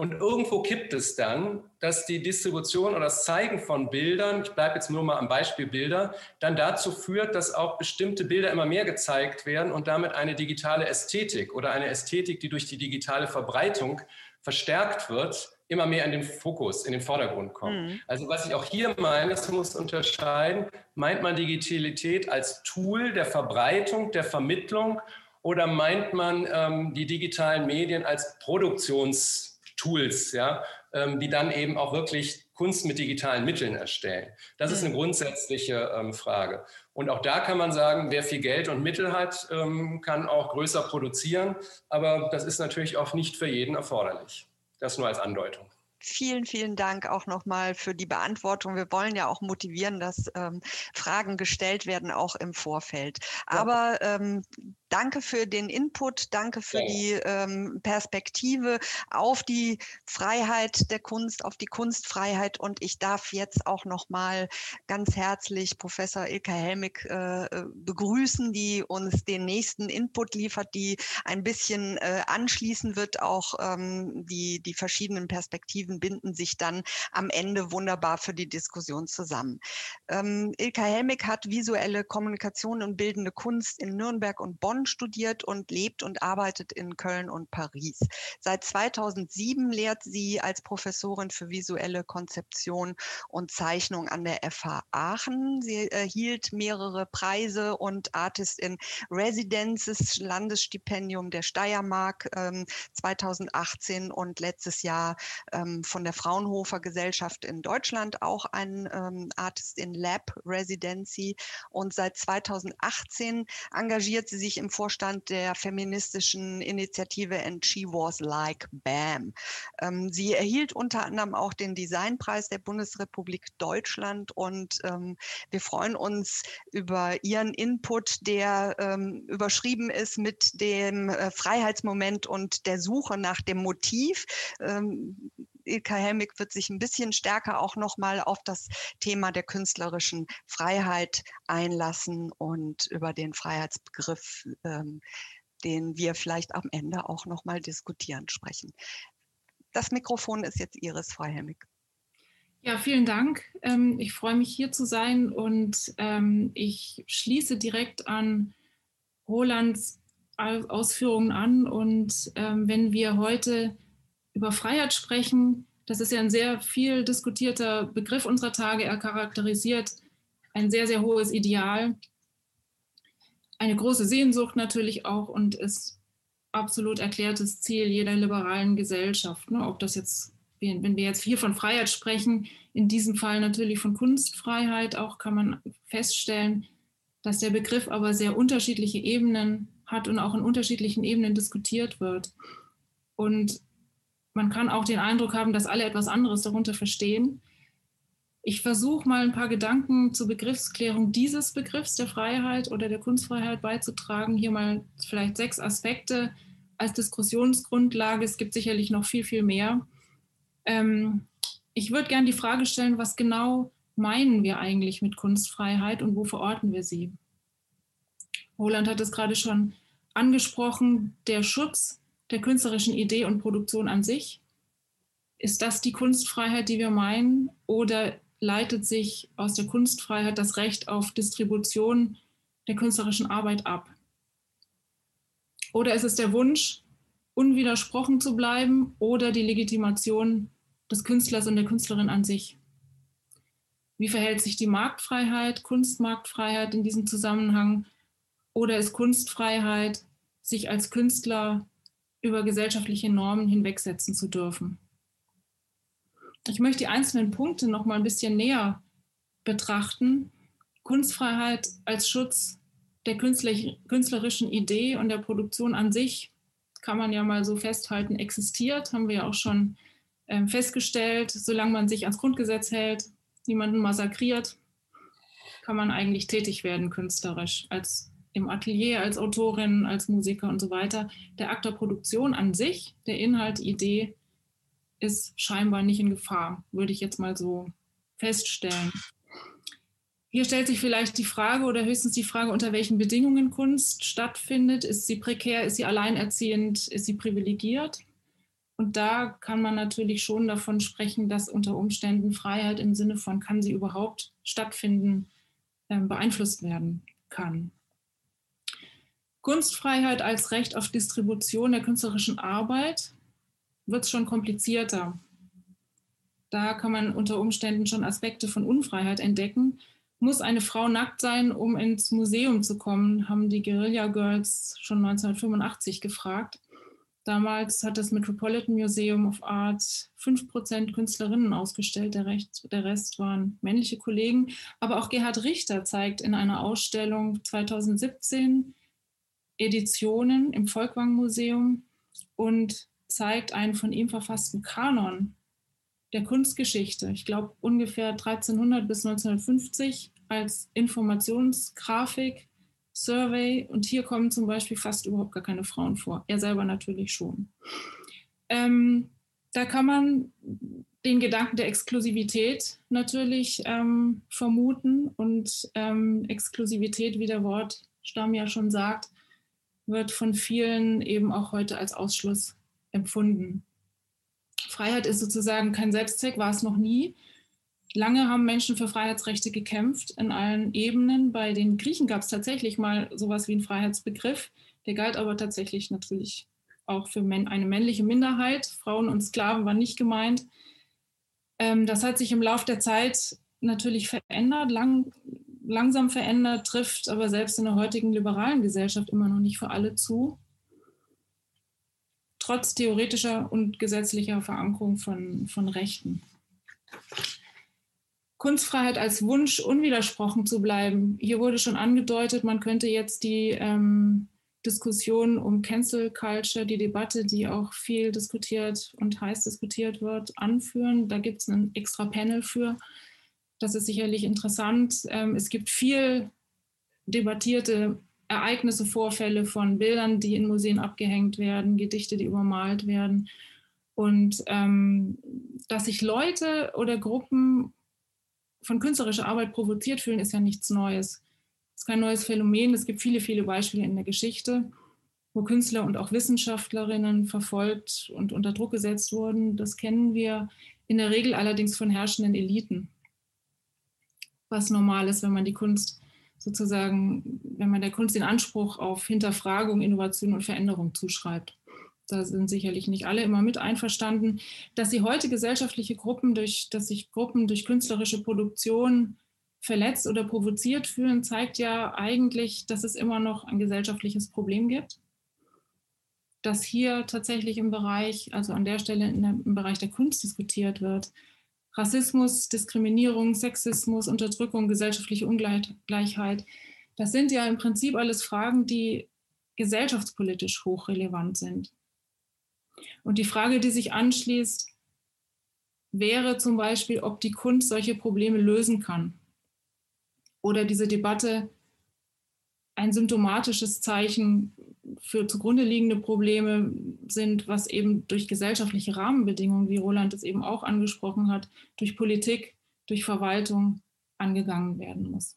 Und irgendwo kippt es dann, dass die Distribution oder das Zeigen von Bildern, ich bleibe jetzt nur mal am Beispiel Bilder, dann dazu führt, dass auch bestimmte Bilder immer mehr gezeigt werden und damit eine digitale Ästhetik oder eine Ästhetik, die durch die digitale Verbreitung verstärkt wird, immer mehr in den Fokus, in den Vordergrund kommt. Mhm. Also was ich auch hier meine, es muss unterscheiden, meint man Digitalität als Tool der Verbreitung, der Vermittlung oder meint man ähm, die digitalen Medien als Produktions- Tools, ja, ähm, die dann eben auch wirklich Kunst mit digitalen Mitteln erstellen. Das ist eine mhm. grundsätzliche ähm, Frage. Und auch da kann man sagen, wer viel Geld und Mittel hat, ähm, kann auch größer produzieren. Aber das ist natürlich auch nicht für jeden erforderlich. Das nur als Andeutung. Vielen, vielen Dank auch nochmal für die Beantwortung. Wir wollen ja auch motivieren, dass ähm, Fragen gestellt werden, auch im Vorfeld. Aber ähm, danke für den Input, danke für ja. die ähm, Perspektive auf die Freiheit der Kunst, auf die Kunstfreiheit. Und ich darf jetzt auch nochmal ganz herzlich Professor Ilka Helmig äh, begrüßen, die uns den nächsten Input liefert, die ein bisschen äh, anschließen wird, auch ähm, die, die verschiedenen Perspektiven Perspektiven binden sich dann am Ende wunderbar für die Diskussion zusammen. Ähm, Ilka Helmig hat visuelle Kommunikation und bildende Kunst in Nürnberg und Bonn studiert und lebt und arbeitet in Köln und Paris. Seit 2007 lehrt sie als Professorin für visuelle Konzeption und Zeichnung an der FH Aachen. Sie erhielt mehrere Preise und Artist in Residences, Landesstipendium der Steiermark ähm, 2018 und letztes Jahr ähm, von der Fraunhofer Gesellschaft in Deutschland auch ein ähm, Artist in Lab Residency. Und seit 2018 engagiert sie sich im Vorstand der feministischen Initiative And She Was Like Bam. Ähm, sie erhielt unter anderem auch den Designpreis der Bundesrepublik Deutschland und ähm, wir freuen uns über ihren Input, der ähm, überschrieben ist mit dem äh, Freiheitsmoment und der Suche nach dem Motiv. Ilka Helmig wird sich ein bisschen stärker auch nochmal auf das Thema der künstlerischen Freiheit einlassen und über den Freiheitsbegriff, ähm, den wir vielleicht am Ende auch nochmal diskutieren, sprechen. Das Mikrofon ist jetzt Iris, Frau Helmig. Ja, vielen Dank. Ähm, ich freue mich hier zu sein und ähm, ich schließe direkt an Rolands Ausführungen an. Und ähm, wenn wir heute über Freiheit sprechen. Das ist ja ein sehr viel diskutierter Begriff unserer Tage. Er charakterisiert ein sehr, sehr hohes Ideal, eine große Sehnsucht natürlich auch und ist absolut erklärtes Ziel jeder liberalen Gesellschaft. Ne? Ob das jetzt, wenn wir jetzt hier von Freiheit sprechen, in diesem Fall natürlich von Kunstfreiheit, auch kann man feststellen, dass der Begriff aber sehr unterschiedliche Ebenen hat und auch in unterschiedlichen Ebenen diskutiert wird. Und man kann auch den Eindruck haben, dass alle etwas anderes darunter verstehen. Ich versuche mal ein paar Gedanken zur Begriffsklärung dieses Begriffs der Freiheit oder der Kunstfreiheit beizutragen. Hier mal vielleicht sechs Aspekte als Diskussionsgrundlage. Es gibt sicherlich noch viel, viel mehr. Ähm, ich würde gerne die Frage stellen, was genau meinen wir eigentlich mit Kunstfreiheit und wo verorten wir sie? Roland hat es gerade schon angesprochen, der Schutz der künstlerischen Idee und Produktion an sich? Ist das die Kunstfreiheit, die wir meinen? Oder leitet sich aus der Kunstfreiheit das Recht auf Distribution der künstlerischen Arbeit ab? Oder ist es der Wunsch, unwidersprochen zu bleiben oder die Legitimation des Künstlers und der Künstlerin an sich? Wie verhält sich die Marktfreiheit, Kunstmarktfreiheit in diesem Zusammenhang? Oder ist Kunstfreiheit, sich als Künstler über gesellschaftliche Normen hinwegsetzen zu dürfen. Ich möchte die einzelnen Punkte noch mal ein bisschen näher betrachten. Kunstfreiheit als Schutz der künstlerischen Idee und der Produktion an sich kann man ja mal so festhalten, existiert, haben wir ja auch schon ähm, festgestellt. Solange man sich ans Grundgesetz hält, niemanden massakriert, kann man eigentlich tätig werden künstlerisch als im Atelier als Autorin, als Musiker und so weiter. Der Akt der Produktion an sich, der Inhalt, die Idee, ist scheinbar nicht in Gefahr, würde ich jetzt mal so feststellen. Hier stellt sich vielleicht die Frage oder höchstens die Frage, unter welchen Bedingungen Kunst stattfindet. Ist sie prekär, ist sie alleinerziehend, ist sie privilegiert? Und da kann man natürlich schon davon sprechen, dass unter Umständen Freiheit im Sinne von, kann sie überhaupt stattfinden, ähm, beeinflusst werden kann. Kunstfreiheit als Recht auf Distribution der künstlerischen Arbeit wird es schon komplizierter. Da kann man unter Umständen schon Aspekte von Unfreiheit entdecken. Muss eine Frau nackt sein, um ins Museum zu kommen, haben die Guerilla Girls schon 1985 gefragt. Damals hat das Metropolitan Museum of Art 5% Künstlerinnen ausgestellt, der, Rest, der Rest waren männliche Kollegen. Aber auch Gerhard Richter zeigt in einer Ausstellung 2017 Editionen im Volkwang Museum und zeigt einen von ihm verfassten Kanon der Kunstgeschichte. Ich glaube ungefähr 1300 bis 1950 als Informationsgrafik, Survey. Und hier kommen zum Beispiel fast überhaupt gar keine Frauen vor. Er selber natürlich schon. Ähm, da kann man den Gedanken der Exklusivität natürlich ähm, vermuten. Und ähm, Exklusivität, wie der Wortstamm ja schon sagt, wird von vielen eben auch heute als Ausschluss empfunden. Freiheit ist sozusagen kein Selbstzweck, war es noch nie. Lange haben Menschen für Freiheitsrechte gekämpft in allen Ebenen. Bei den Griechen gab es tatsächlich mal sowas wie einen Freiheitsbegriff. Der galt aber tatsächlich natürlich auch für eine männliche Minderheit. Frauen und Sklaven waren nicht gemeint. Ähm, das hat sich im Laufe der Zeit natürlich verändert, lang, langsam verändert, trifft aber selbst in der heutigen liberalen Gesellschaft immer noch nicht für alle zu trotz theoretischer und gesetzlicher Verankerung von, von Rechten. Kunstfreiheit als Wunsch, unwidersprochen zu bleiben. Hier wurde schon angedeutet, man könnte jetzt die ähm, Diskussion um Cancel Culture, die Debatte, die auch viel diskutiert und heiß diskutiert wird, anführen. Da gibt es ein extra Panel für. Das ist sicherlich interessant. Ähm, es gibt viel debattierte Ereignisse, Vorfälle von Bildern, die in Museen abgehängt werden, Gedichte, die übermalt werden. Und ähm, dass sich Leute oder Gruppen von künstlerischer Arbeit provoziert fühlen, ist ja nichts Neues. Es ist kein neues Phänomen. Es gibt viele, viele Beispiele in der Geschichte, wo Künstler und auch Wissenschaftlerinnen verfolgt und unter Druck gesetzt wurden. Das kennen wir in der Regel allerdings von herrschenden Eliten, was normal ist, wenn man die Kunst sozusagen, wenn man der Kunst den Anspruch auf Hinterfragung, Innovation und Veränderung zuschreibt. Da sind sicherlich nicht alle immer mit einverstanden. Dass sie heute gesellschaftliche Gruppen durch, dass sich Gruppen durch künstlerische Produktion verletzt oder provoziert fühlen, zeigt ja eigentlich, dass es immer noch ein gesellschaftliches Problem gibt. Dass hier tatsächlich im Bereich, also an der Stelle der, im Bereich der Kunst diskutiert wird, Rassismus, Diskriminierung, Sexismus, Unterdrückung, gesellschaftliche Ungleichheit. Das sind ja im Prinzip alles Fragen, die gesellschaftspolitisch hochrelevant sind. Und die Frage, die sich anschließt, wäre zum Beispiel, ob die Kunst solche Probleme lösen kann. Oder diese Debatte ein symptomatisches Zeichen für zugrunde liegende Probleme sind, was eben durch gesellschaftliche Rahmenbedingungen, wie Roland es eben auch angesprochen hat, durch Politik, durch Verwaltung angegangen werden muss.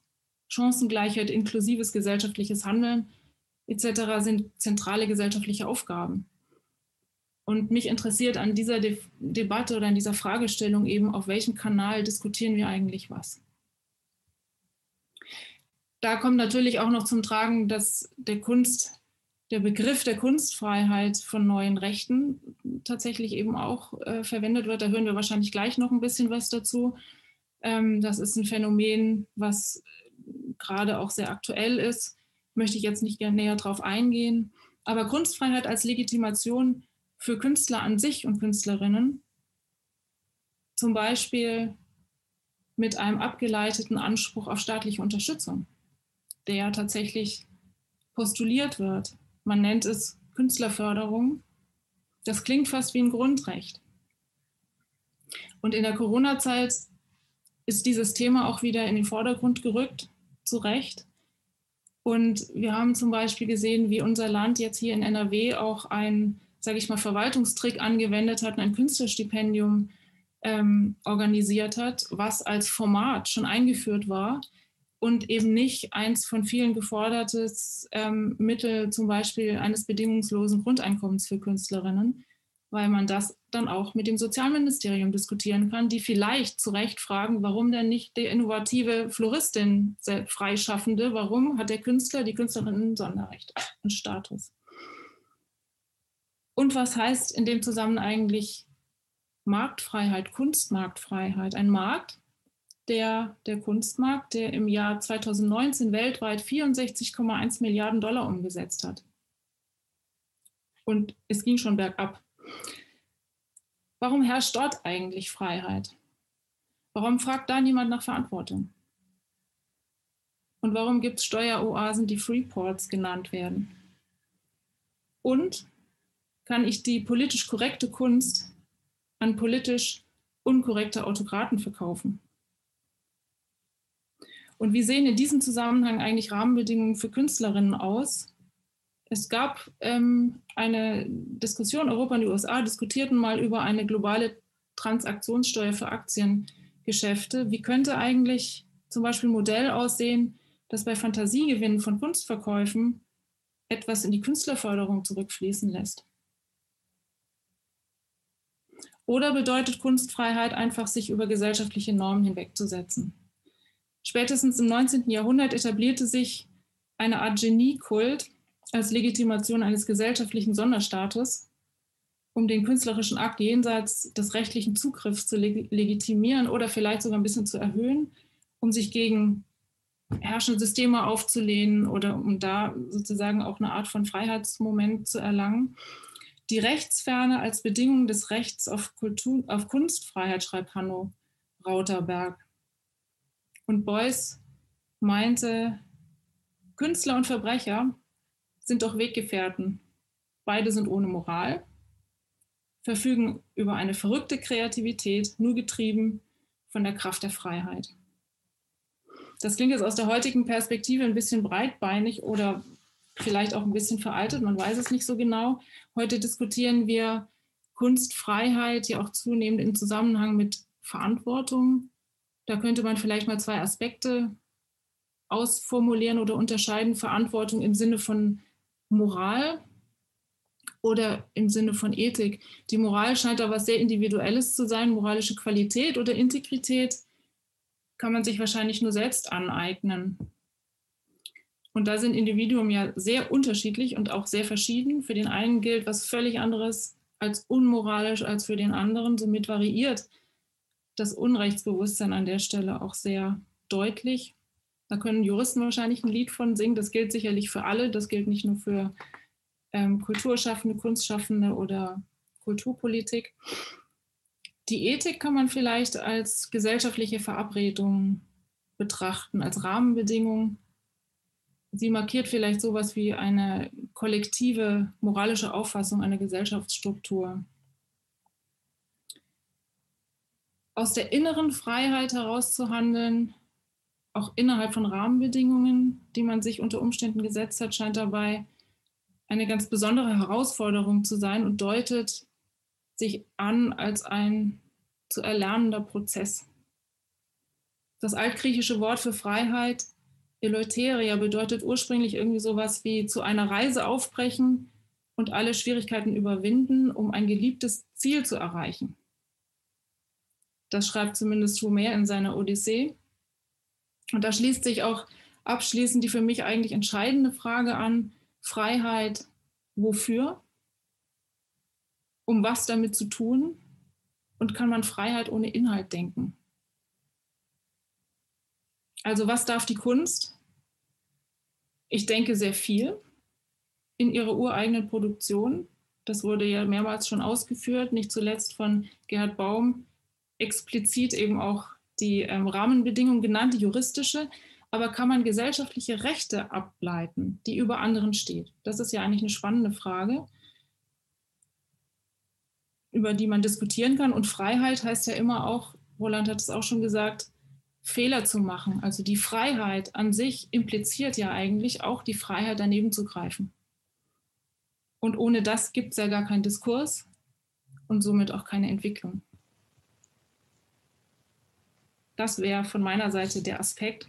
Chancengleichheit, inklusives gesellschaftliches Handeln etc. sind zentrale gesellschaftliche Aufgaben. Und mich interessiert an dieser De Debatte oder an dieser Fragestellung eben, auf welchem Kanal diskutieren wir eigentlich was. Da kommt natürlich auch noch zum Tragen, dass der Kunst der Begriff der Kunstfreiheit von neuen Rechten tatsächlich eben auch äh, verwendet wird. Da hören wir wahrscheinlich gleich noch ein bisschen was dazu. Ähm, das ist ein Phänomen, was gerade auch sehr aktuell ist. Möchte ich jetzt nicht näher darauf eingehen. Aber Kunstfreiheit als Legitimation für Künstler an sich und Künstlerinnen, zum Beispiel mit einem abgeleiteten Anspruch auf staatliche Unterstützung, der tatsächlich postuliert wird man nennt es Künstlerförderung. Das klingt fast wie ein Grundrecht. Und in der Corona-Zeit ist dieses Thema auch wieder in den Vordergrund gerückt, zu Recht. Und wir haben zum Beispiel gesehen, wie unser Land jetzt hier in NRW auch einen, sage ich mal, Verwaltungstrick angewendet hat, ein Künstlerstipendium ähm, organisiert hat, was als Format schon eingeführt war, und eben nicht eins von vielen gefordertes ähm, Mittel, zum Beispiel eines bedingungslosen Grundeinkommens für Künstlerinnen, weil man das dann auch mit dem Sozialministerium diskutieren kann, die vielleicht zu Recht fragen, warum denn nicht die innovative Floristin Freischaffende, warum hat der Künstler, die Künstlerin ein Sonderrecht, einen Status? Und was heißt in dem Zusammenhang eigentlich Marktfreiheit, Kunstmarktfreiheit? Ein Markt, der, der Kunstmarkt, der im Jahr 2019 weltweit 64,1 Milliarden Dollar umgesetzt hat. Und es ging schon bergab. Warum herrscht dort eigentlich Freiheit? Warum fragt da niemand nach Verantwortung? Und warum gibt es Steueroasen, die Freeports genannt werden? Und kann ich die politisch korrekte Kunst an politisch unkorrekte Autokraten verkaufen. Und wie sehen in diesem Zusammenhang eigentlich Rahmenbedingungen für Künstlerinnen aus? Es gab ähm, eine Diskussion, Europa und die USA diskutierten mal über eine globale Transaktionssteuer für Aktiengeschäfte. Wie könnte eigentlich zum Beispiel ein Modell aussehen, das bei Fantasiegewinnen von Kunstverkäufen etwas in die Künstlerförderung zurückfließen lässt? Oder bedeutet Kunstfreiheit einfach, sich über gesellschaftliche Normen hinwegzusetzen? Spätestens im 19. Jahrhundert etablierte sich eine Art Geniekult als Legitimation eines gesellschaftlichen Sonderstatus, um den künstlerischen Akt jenseits des rechtlichen Zugriffs zu leg legitimieren oder vielleicht sogar ein bisschen zu erhöhen, um sich gegen herrschende Systeme aufzulehnen oder um da sozusagen auch eine Art von Freiheitsmoment zu erlangen. Die Rechtsferne als Bedingung des Rechts auf, Kultur, auf Kunstfreiheit, schreibt Hanno Rauterberg. Und Beuys meinte, Künstler und Verbrecher sind doch Weggefährten. Beide sind ohne Moral, verfügen über eine verrückte Kreativität, nur getrieben von der Kraft der Freiheit. Das klingt jetzt aus der heutigen Perspektive ein bisschen breitbeinig oder vielleicht auch ein bisschen veraltet, man weiß es nicht so genau. Heute diskutieren wir Kunstfreiheit ja auch zunehmend im Zusammenhang mit Verantwortung. Da könnte man vielleicht mal zwei Aspekte ausformulieren oder unterscheiden. Verantwortung im Sinne von Moral oder im Sinne von Ethik. Die Moral scheint da was sehr Individuelles zu sein. Moralische Qualität oder Integrität kann man sich wahrscheinlich nur selbst aneignen. Und da sind Individuen ja sehr unterschiedlich und auch sehr verschieden. Für den einen gilt was völlig anderes als unmoralisch als für den anderen. Somit variiert das Unrechtsbewusstsein an der Stelle auch sehr deutlich. Da können Juristen wahrscheinlich ein Lied von singen. Das gilt sicherlich für alle. Das gilt nicht nur für ähm, Kulturschaffende, Kunstschaffende oder Kulturpolitik. Die Ethik kann man vielleicht als gesellschaftliche Verabredung betrachten, als Rahmenbedingung sie markiert vielleicht sowas wie eine kollektive moralische Auffassung einer Gesellschaftsstruktur. Aus der inneren Freiheit heraus zu handeln, auch innerhalb von Rahmenbedingungen, die man sich unter Umständen gesetzt hat, scheint dabei eine ganz besondere Herausforderung zu sein und deutet sich an als ein zu erlernender Prozess. Das altgriechische Wort für Freiheit Eleuteria bedeutet ursprünglich irgendwie sowas wie zu einer Reise aufbrechen und alle Schwierigkeiten überwinden, um ein geliebtes Ziel zu erreichen. Das schreibt zumindest Homer in seiner Odyssee. Und da schließt sich auch abschließend die für mich eigentlich entscheidende Frage an, Freiheit wofür? Um was damit zu tun? Und kann man Freiheit ohne Inhalt denken? Also was darf die Kunst? Ich denke sehr viel in ihrer ureigenen Produktion. Das wurde ja mehrmals schon ausgeführt, nicht zuletzt von Gerhard Baum explizit eben auch die ähm, Rahmenbedingungen genannt, die juristische. Aber kann man gesellschaftliche Rechte ableiten, die über anderen steht? Das ist ja eigentlich eine spannende Frage, über die man diskutieren kann. Und Freiheit heißt ja immer auch, Roland hat es auch schon gesagt, Fehler zu machen. Also die Freiheit an sich impliziert ja eigentlich auch die Freiheit, daneben zu greifen. Und ohne das gibt es ja gar keinen Diskurs und somit auch keine Entwicklung. Das wäre von meiner Seite der Aspekt.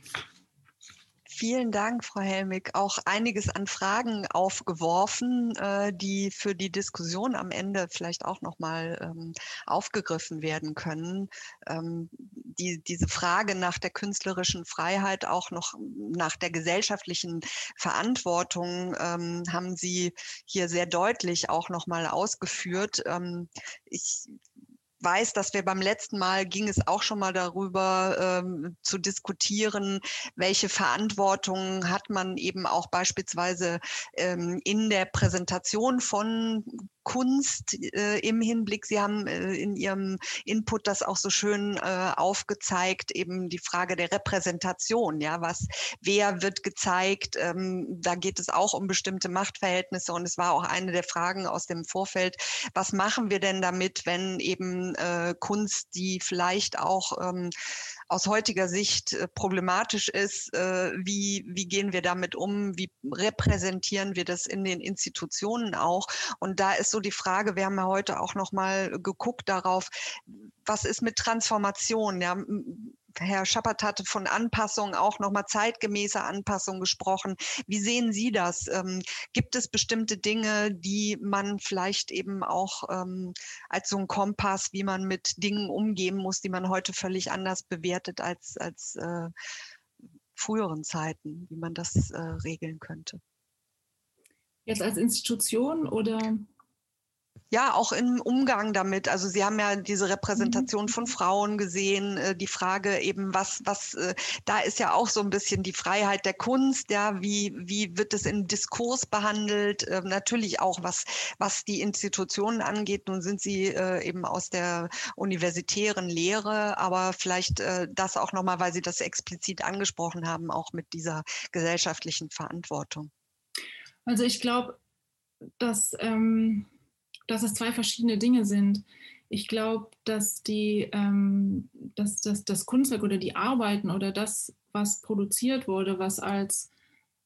Vielen Dank, Frau Helmig. Auch einiges an Fragen aufgeworfen, äh, die für die Diskussion am Ende vielleicht auch nochmal ähm, aufgegriffen werden können. Ähm, die, diese Frage nach der künstlerischen Freiheit, auch noch nach der gesellschaftlichen Verantwortung, ähm, haben Sie hier sehr deutlich auch nochmal ausgeführt. Ich weiß, dass wir beim letzten Mal ging es auch schon mal darüber ähm, zu diskutieren, welche Verantwortung hat man eben auch beispielsweise ähm, in der Präsentation von Kunst äh, im Hinblick, Sie haben äh, in Ihrem Input das auch so schön äh, aufgezeigt, eben die Frage der Repräsentation, ja, was, wer wird gezeigt, ähm, da geht es auch um bestimmte Machtverhältnisse und es war auch eine der Fragen aus dem Vorfeld, was machen wir denn damit, wenn eben äh, Kunst, die vielleicht auch ähm, aus heutiger Sicht äh, problematisch ist. Äh, wie, wie gehen wir damit um? Wie repräsentieren wir das in den Institutionen auch? Und da ist so die Frage, wir haben ja heute auch noch mal geguckt darauf, was ist mit Transformation? Ja, Herr Schappert hatte von Anpassung auch nochmal zeitgemäßer Anpassung gesprochen. Wie sehen Sie das? Ähm, gibt es bestimmte Dinge, die man vielleicht eben auch ähm, als so ein Kompass, wie man mit Dingen umgehen muss, die man heute völlig anders bewertet als, als äh, früheren Zeiten, wie man das äh, regeln könnte? Jetzt als Institution oder? Ja, auch im Umgang damit. Also Sie haben ja diese Repräsentation mhm. von Frauen gesehen, äh, die Frage eben, was, was, äh, da ist ja auch so ein bisschen die Freiheit der Kunst, ja, wie, wie wird es im Diskurs behandelt? Äh, natürlich auch, was, was die Institutionen angeht. Nun sind Sie äh, eben aus der universitären Lehre, aber vielleicht äh, das auch nochmal, weil Sie das explizit angesprochen haben, auch mit dieser gesellschaftlichen Verantwortung. Also ich glaube, dass ähm dass es zwei verschiedene Dinge sind. Ich glaube, dass, die, ähm, dass, dass das Kunstwerk oder die Arbeiten oder das, was produziert wurde, was als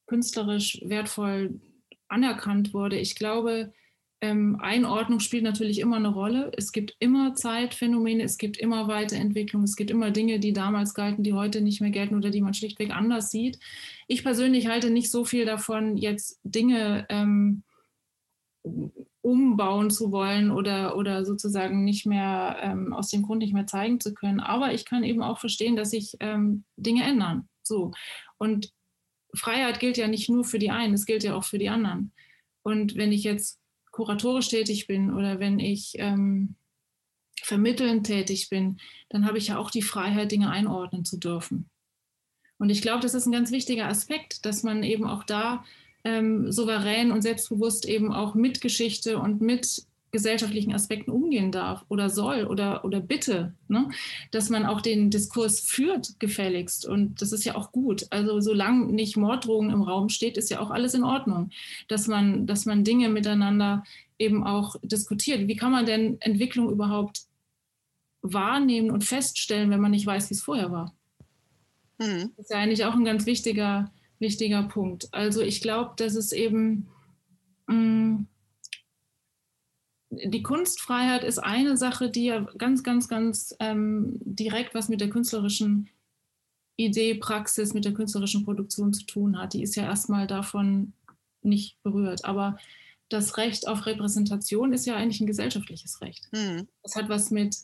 künstlerisch wertvoll anerkannt wurde, ich glaube, ähm, Einordnung spielt natürlich immer eine Rolle. Es gibt immer Zeitphänomene, es gibt immer Weiterentwicklung, es gibt immer Dinge, die damals galten, die heute nicht mehr gelten oder die man schlichtweg anders sieht. Ich persönlich halte nicht so viel davon, jetzt Dinge ähm, umbauen zu wollen oder, oder sozusagen nicht mehr ähm, aus dem Grund nicht mehr zeigen zu können. Aber ich kann eben auch verstehen, dass sich ähm, Dinge ändern. So. Und Freiheit gilt ja nicht nur für die einen, es gilt ja auch für die anderen. Und wenn ich jetzt kuratorisch tätig bin oder wenn ich ähm, vermittelnd tätig bin, dann habe ich ja auch die Freiheit, Dinge einordnen zu dürfen. Und ich glaube, das ist ein ganz wichtiger Aspekt, dass man eben auch da ähm, souverän und selbstbewusst eben auch mit Geschichte und mit gesellschaftlichen Aspekten umgehen darf oder soll oder, oder bitte, ne? dass man auch den Diskurs führt, gefälligst. Und das ist ja auch gut. Also solange nicht Morddrohungen im Raum steht, ist ja auch alles in Ordnung, dass man, dass man Dinge miteinander eben auch diskutiert. Wie kann man denn Entwicklung überhaupt wahrnehmen und feststellen, wenn man nicht weiß, wie es vorher war? Hm. Das ist ja eigentlich auch ein ganz wichtiger wichtiger Punkt. Also ich glaube, dass es eben mh, mm, die Kunstfreiheit ist eine Sache, die ja ganz, ganz, ganz ähm, direkt was mit der künstlerischen Idee, Praxis, mit der künstlerischen Produktion zu tun hat. Die ist ja erstmal davon nicht berührt. Aber das Recht auf Repräsentation ist ja eigentlich ein gesellschaftliches Recht. Mhm. Das hat was mit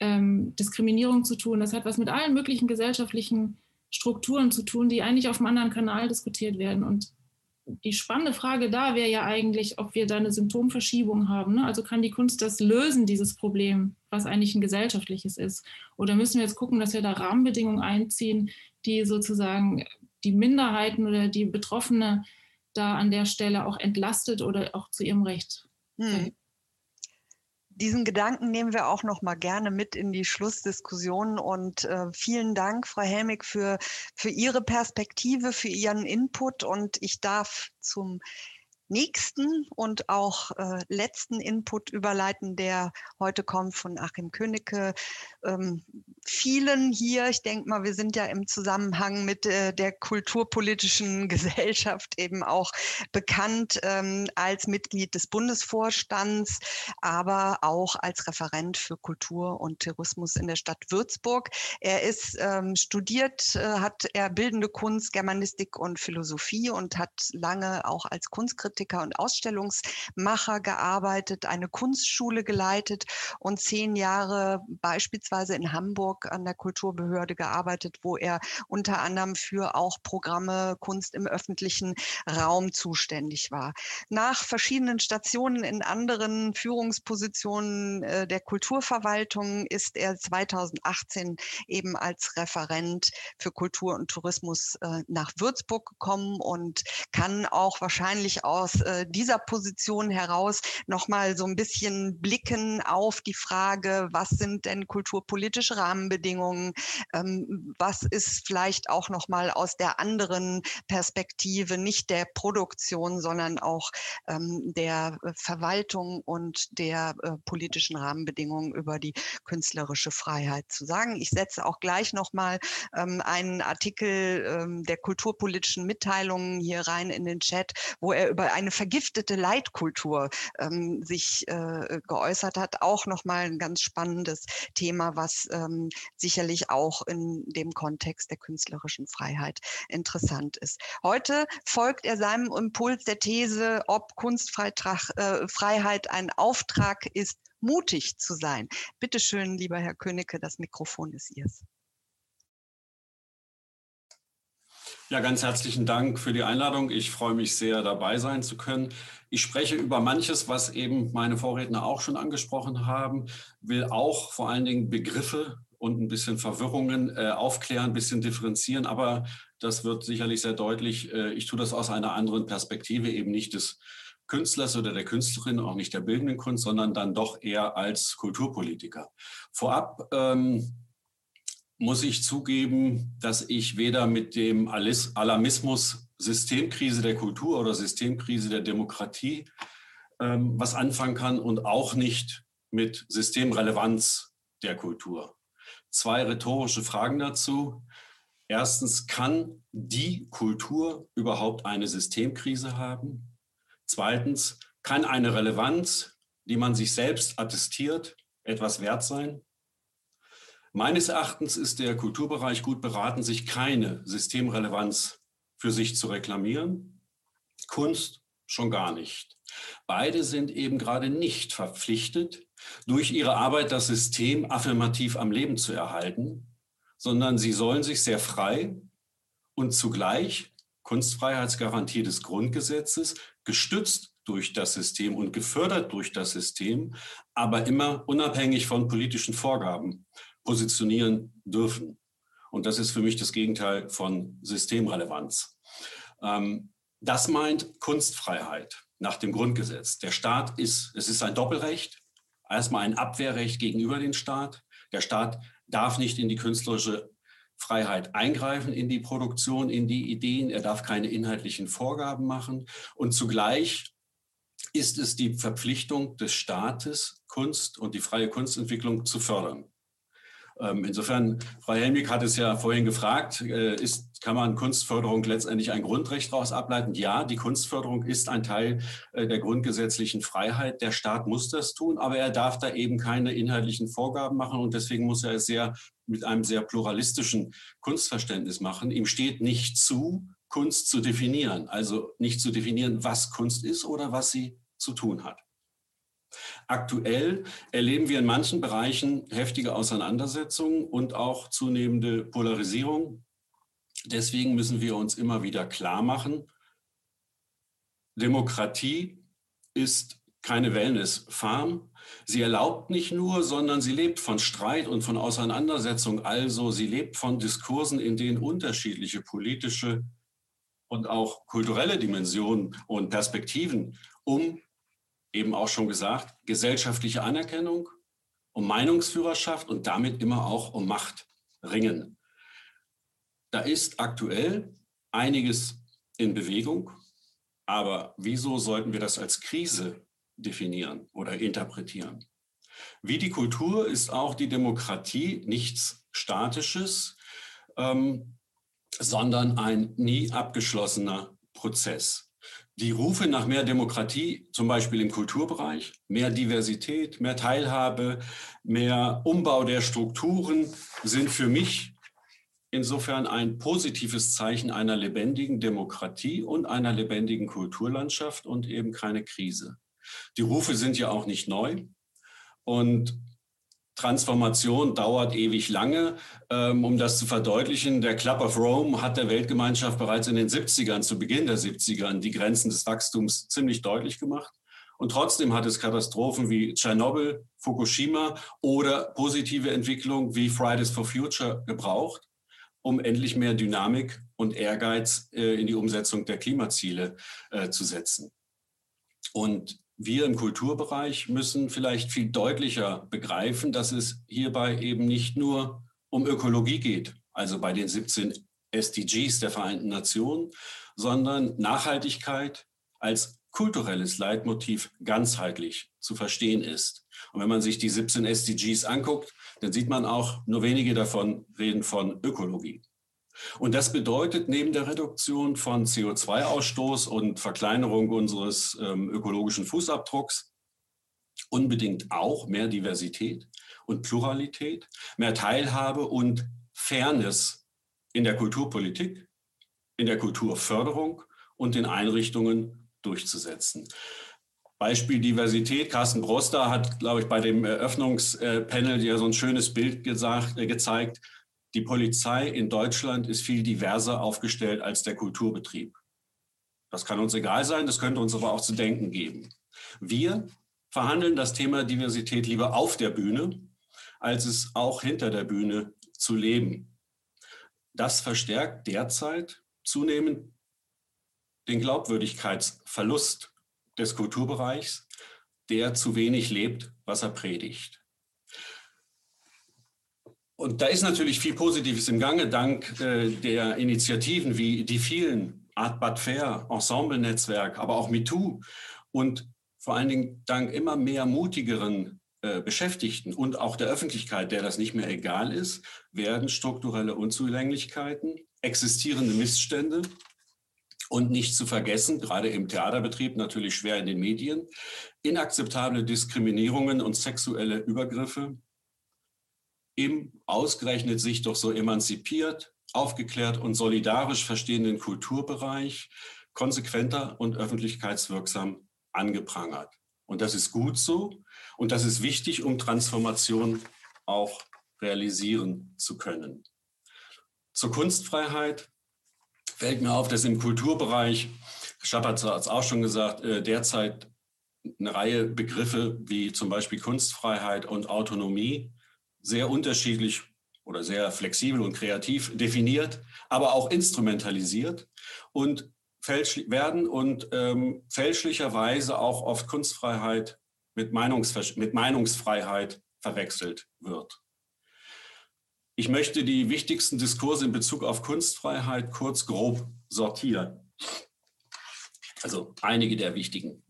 ähm, Diskriminierung zu tun, das hat was mit allen möglichen gesellschaftlichen Strukturen zu tun, die eigentlich auf einem anderen Kanal diskutiert werden. Und die spannende Frage da wäre ja eigentlich, ob wir da eine Symptomverschiebung haben. Ne? Also kann die Kunst das lösen, dieses Problem, was eigentlich ein gesellschaftliches ist? Oder müssen wir jetzt gucken, dass wir da Rahmenbedingungen einziehen, die sozusagen die Minderheiten oder die Betroffene da an der Stelle auch entlastet oder auch zu ihrem Recht hm diesen Gedanken nehmen wir auch noch mal gerne mit in die Schlussdiskussion. Und äh, vielen Dank, Frau Helmig, für, für Ihre Perspektive, für Ihren Input. Und ich darf zum nächsten und auch äh, letzten Input überleiten, der heute kommt von Achim Königke. Ähm, vielen hier, ich denke mal, wir sind ja im Zusammenhang mit äh, der kulturpolitischen <laughs> Gesellschaft eben auch bekannt ähm, als Mitglied des Bundesvorstands, aber auch als Referent für Kultur und Tourismus in der Stadt Würzburg. Er ist ähm, studiert, äh, hat er bildende Kunst, Germanistik und Philosophie und hat lange auch als Kunstkritiker Kunstkritiker und Ausstellungsmacher gearbeitet, eine Kunstschule geleitet und zehn Jahre beispielsweise in Hamburg an der Kulturbehörde gearbeitet, wo er unter anderem für auch Programme Kunst im öffentlichen Raum zuständig war. Nach verschiedenen Stationen in anderen Führungspositionen äh, der Kulturverwaltung ist er 2018 eben als Referent für Kultur und Tourismus äh, nach Würzburg gekommen und kann auch wahrscheinlich auch aus äh, dieser Position heraus nochmal so ein bisschen blicken auf die Frage, was sind denn kulturpolitische Rahmenbedingungen? Ähm, was ist vielleicht auch nochmal aus der anderen Perspektive, nicht der Produktion, sondern auch ähm, der äh, Verwaltung und der äh, politischen Rahmenbedingungen über die künstlerische Freiheit zu sagen. Ich setze auch gleich nochmal ähm, einen Artikel ähm, der kulturpolitischen Mitteilungen hier rein in den Chat, wo er über eine vergiftete Leitkultur ähm, sich äh, geäußert hat. Auch nochmal ein ganz spannendes Thema, was ähm, sicherlich auch in dem Kontext der künstlerischen Freiheit interessant ist. Heute folgt er seinem Impuls der These, ob Kunstfreiheit äh, ein Auftrag ist, mutig zu sein. Bitte schön, lieber Herr Königke, das Mikrofon ist Ihres. Ja, ganz herzlichen Dank für die Einladung. Ich freue mich sehr, dabei sein zu können. Ich spreche über manches, was eben meine Vorredner auch schon angesprochen haben, will auch vor allen Dingen Begriffe und ein bisschen Verwirrungen äh, aufklären, ein bisschen differenzieren, aber das wird sicherlich sehr deutlich. Äh, ich tue das aus einer anderen Perspektive, eben nicht des Künstlers oder der Künstlerin, auch nicht der bildenden Kunst, sondern dann doch eher als Kulturpolitiker. Vorab ähm, muss ich zugeben, dass ich weder mit dem Alarmismus Systemkrise der Kultur oder Systemkrise der Demokratie ähm, was anfangen kann und auch nicht mit Systemrelevanz der Kultur. Zwei rhetorische Fragen dazu. Erstens, kann die Kultur überhaupt eine Systemkrise haben? Zweitens, kann eine Relevanz, die man sich selbst attestiert, etwas wert sein? Meines Erachtens ist der Kulturbereich gut beraten, sich keine Systemrelevanz für sich zu reklamieren. Kunst schon gar nicht. Beide sind eben gerade nicht verpflichtet, durch ihre Arbeit das System affirmativ am Leben zu erhalten, sondern sie sollen sich sehr frei und zugleich Kunstfreiheitsgarantie des Grundgesetzes, gestützt durch das System und gefördert durch das System, aber immer unabhängig von politischen Vorgaben positionieren dürfen. Und das ist für mich das Gegenteil von Systemrelevanz. Ähm, das meint Kunstfreiheit nach dem Grundgesetz. Der Staat ist, es ist ein Doppelrecht, erstmal ein Abwehrrecht gegenüber dem Staat. Der Staat darf nicht in die künstlerische Freiheit eingreifen, in die Produktion, in die Ideen. Er darf keine inhaltlichen Vorgaben machen. Und zugleich ist es die Verpflichtung des Staates, Kunst und die freie Kunstentwicklung zu fördern. Ähm, insofern, Frau Helmig hat es ja vorhin gefragt, äh, ist, kann man Kunstförderung letztendlich ein Grundrecht daraus ableiten? Ja, die Kunstförderung ist ein Teil äh, der grundgesetzlichen Freiheit. Der Staat muss das tun, aber er darf da eben keine inhaltlichen Vorgaben machen und deswegen muss er es sehr mit einem sehr pluralistischen Kunstverständnis machen. Ihm steht nicht zu, Kunst zu definieren, also nicht zu definieren, was Kunst ist oder was sie zu tun hat. Aktuell erleben wir in manchen Bereichen heftige Auseinandersetzungen und auch zunehmende Polarisierung. Deswegen müssen wir uns immer wieder klar machen, Demokratie ist keine Wellness-Farm. Sie erlaubt nicht nur, sondern sie lebt von Streit und von Auseinandersetzung. Also sie lebt von Diskursen, in denen unterschiedliche politische und auch kulturelle Dimensionen und Perspektiven um eben auch schon gesagt, gesellschaftliche Anerkennung, um Meinungsführerschaft und damit immer auch um Macht ringen. Da ist aktuell einiges in Bewegung, aber wieso sollten wir das als Krise definieren oder interpretieren? Wie die Kultur ist auch die Demokratie nichts Statisches, ähm, sondern ein nie abgeschlossener Prozess. Die Rufe nach mehr Demokratie, zum Beispiel im Kulturbereich, mehr Diversität, mehr Teilhabe, mehr Umbau der Strukturen, sind für mich insofern ein positives Zeichen einer lebendigen Demokratie und einer lebendigen Kulturlandschaft und eben keine Krise. Die Rufe sind ja auch nicht neu. Und Transformation dauert ewig lange. Ähm, um das zu verdeutlichen, der Club of Rome hat der Weltgemeinschaft bereits in den 70ern, zu Beginn der 70ern, die Grenzen des Wachstums ziemlich deutlich gemacht. Und trotzdem hat es Katastrophen wie Tschernobyl, Fukushima oder positive Entwicklungen wie Fridays for Future gebraucht, um endlich mehr Dynamik und Ehrgeiz äh, in die Umsetzung der Klimaziele äh, zu setzen. Und wir im Kulturbereich müssen vielleicht viel deutlicher begreifen, dass es hierbei eben nicht nur um Ökologie geht, also bei den 17 SDGs der Vereinten Nationen, sondern Nachhaltigkeit als kulturelles Leitmotiv ganzheitlich zu verstehen ist. Und wenn man sich die 17 SDGs anguckt, dann sieht man auch, nur wenige davon reden von Ökologie. Und das bedeutet neben der Reduktion von CO2-Ausstoß und Verkleinerung unseres ähm, ökologischen Fußabdrucks unbedingt auch mehr Diversität und Pluralität, mehr Teilhabe und Fairness in der Kulturpolitik, in der Kulturförderung und in Einrichtungen durchzusetzen. Beispiel Diversität. Carsten Broster hat, glaube ich, bei dem Eröffnungspanel ja so ein schönes Bild gesagt, äh, gezeigt die Polizei in Deutschland ist viel diverser aufgestellt als der Kulturbetrieb. Das kann uns egal sein, das könnte uns aber auch zu denken geben. Wir verhandeln das Thema Diversität lieber auf der Bühne, als es auch hinter der Bühne zu leben. Das verstärkt derzeit zunehmend den Glaubwürdigkeitsverlust des Kulturbereichs, der zu wenig lebt, was er predigt. Und da ist natürlich viel Positives im Gange, dank äh, der Initiativen wie die vielen Art Bad Fair, Ensemble-Netzwerk, aber auch MeToo und vor allen Dingen dank immer mehr mutigeren äh, Beschäftigten und auch der Öffentlichkeit, der das nicht mehr egal ist, werden strukturelle Unzulänglichkeiten, existierende Missstände und nicht zu vergessen, gerade im Theaterbetrieb natürlich schwer in den Medien, inakzeptable Diskriminierungen und sexuelle Übergriffe im ausgerechnet sich doch so emanzipiert, aufgeklärt und solidarisch verstehenden Kulturbereich konsequenter und öffentlichkeitswirksam angeprangert. Und das ist gut so und das ist wichtig, um Transformation auch realisieren zu können. Zur Kunstfreiheit fällt mir auf, dass im Kulturbereich, Schappert hat es auch schon gesagt, äh, derzeit eine Reihe Begriffe wie zum Beispiel Kunstfreiheit und Autonomie sehr unterschiedlich oder sehr flexibel und kreativ definiert, aber auch instrumentalisiert und werden und ähm, fälschlicherweise auch oft Kunstfreiheit mit, mit Meinungsfreiheit verwechselt wird. Ich möchte die wichtigsten Diskurse in Bezug auf Kunstfreiheit kurz grob sortieren. Also einige der wichtigen.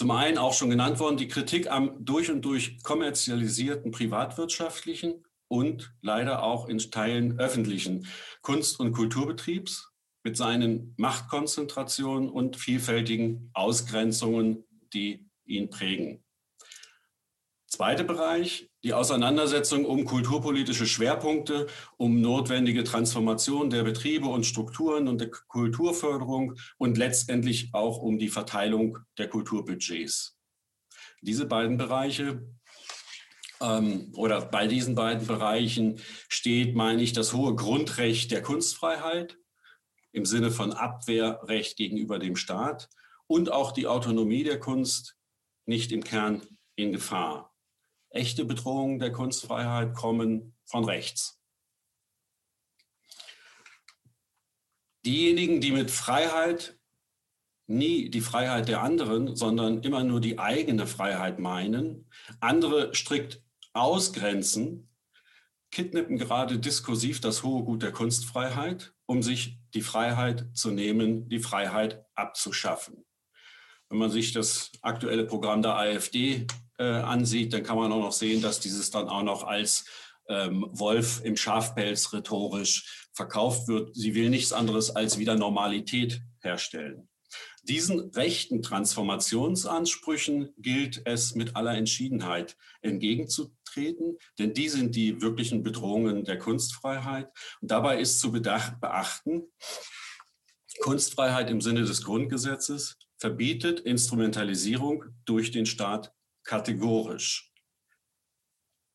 Zum einen auch schon genannt worden, die Kritik am durch und durch kommerzialisierten privatwirtschaftlichen und leider auch in Teilen öffentlichen Kunst- und Kulturbetriebs mit seinen Machtkonzentrationen und vielfältigen Ausgrenzungen, die ihn prägen. Zweiter Bereich, die Auseinandersetzung um kulturpolitische Schwerpunkte, um notwendige Transformation der Betriebe und Strukturen und der Kulturförderung und letztendlich auch um die Verteilung der Kulturbudgets. Diese beiden Bereiche ähm, oder bei diesen beiden Bereichen steht, meine ich, das hohe Grundrecht der Kunstfreiheit im Sinne von Abwehrrecht gegenüber dem Staat und auch die Autonomie der Kunst nicht im Kern in Gefahr echte Bedrohungen der Kunstfreiheit kommen von rechts. Diejenigen, die mit Freiheit nie die Freiheit der anderen, sondern immer nur die eigene Freiheit meinen, andere strikt ausgrenzen, kidnappen gerade diskursiv das hohe Gut der Kunstfreiheit, um sich die Freiheit zu nehmen, die Freiheit abzuschaffen. Wenn man sich das aktuelle Programm der AfD äh, ansieht, dann kann man auch noch sehen, dass dieses dann auch noch als ähm, Wolf im Schafpelz rhetorisch verkauft wird. Sie will nichts anderes als wieder Normalität herstellen. Diesen rechten Transformationsansprüchen gilt es mit aller Entschiedenheit entgegenzutreten, denn die sind die wirklichen Bedrohungen der Kunstfreiheit. Und dabei ist zu beachten, Kunstfreiheit im Sinne des Grundgesetzes verbietet Instrumentalisierung durch den Staat kategorisch.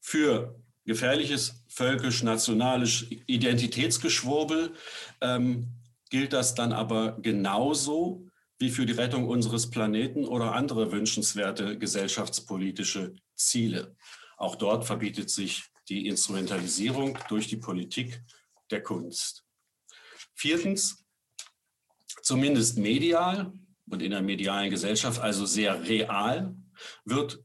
Für gefährliches völkisch-nationales Identitätsgeschwurbel ähm, gilt das dann aber genauso wie für die Rettung unseres Planeten oder andere wünschenswerte gesellschaftspolitische Ziele. Auch dort verbietet sich die Instrumentalisierung durch die Politik der Kunst. Viertens, zumindest medial und in der medialen Gesellschaft, also sehr real, wird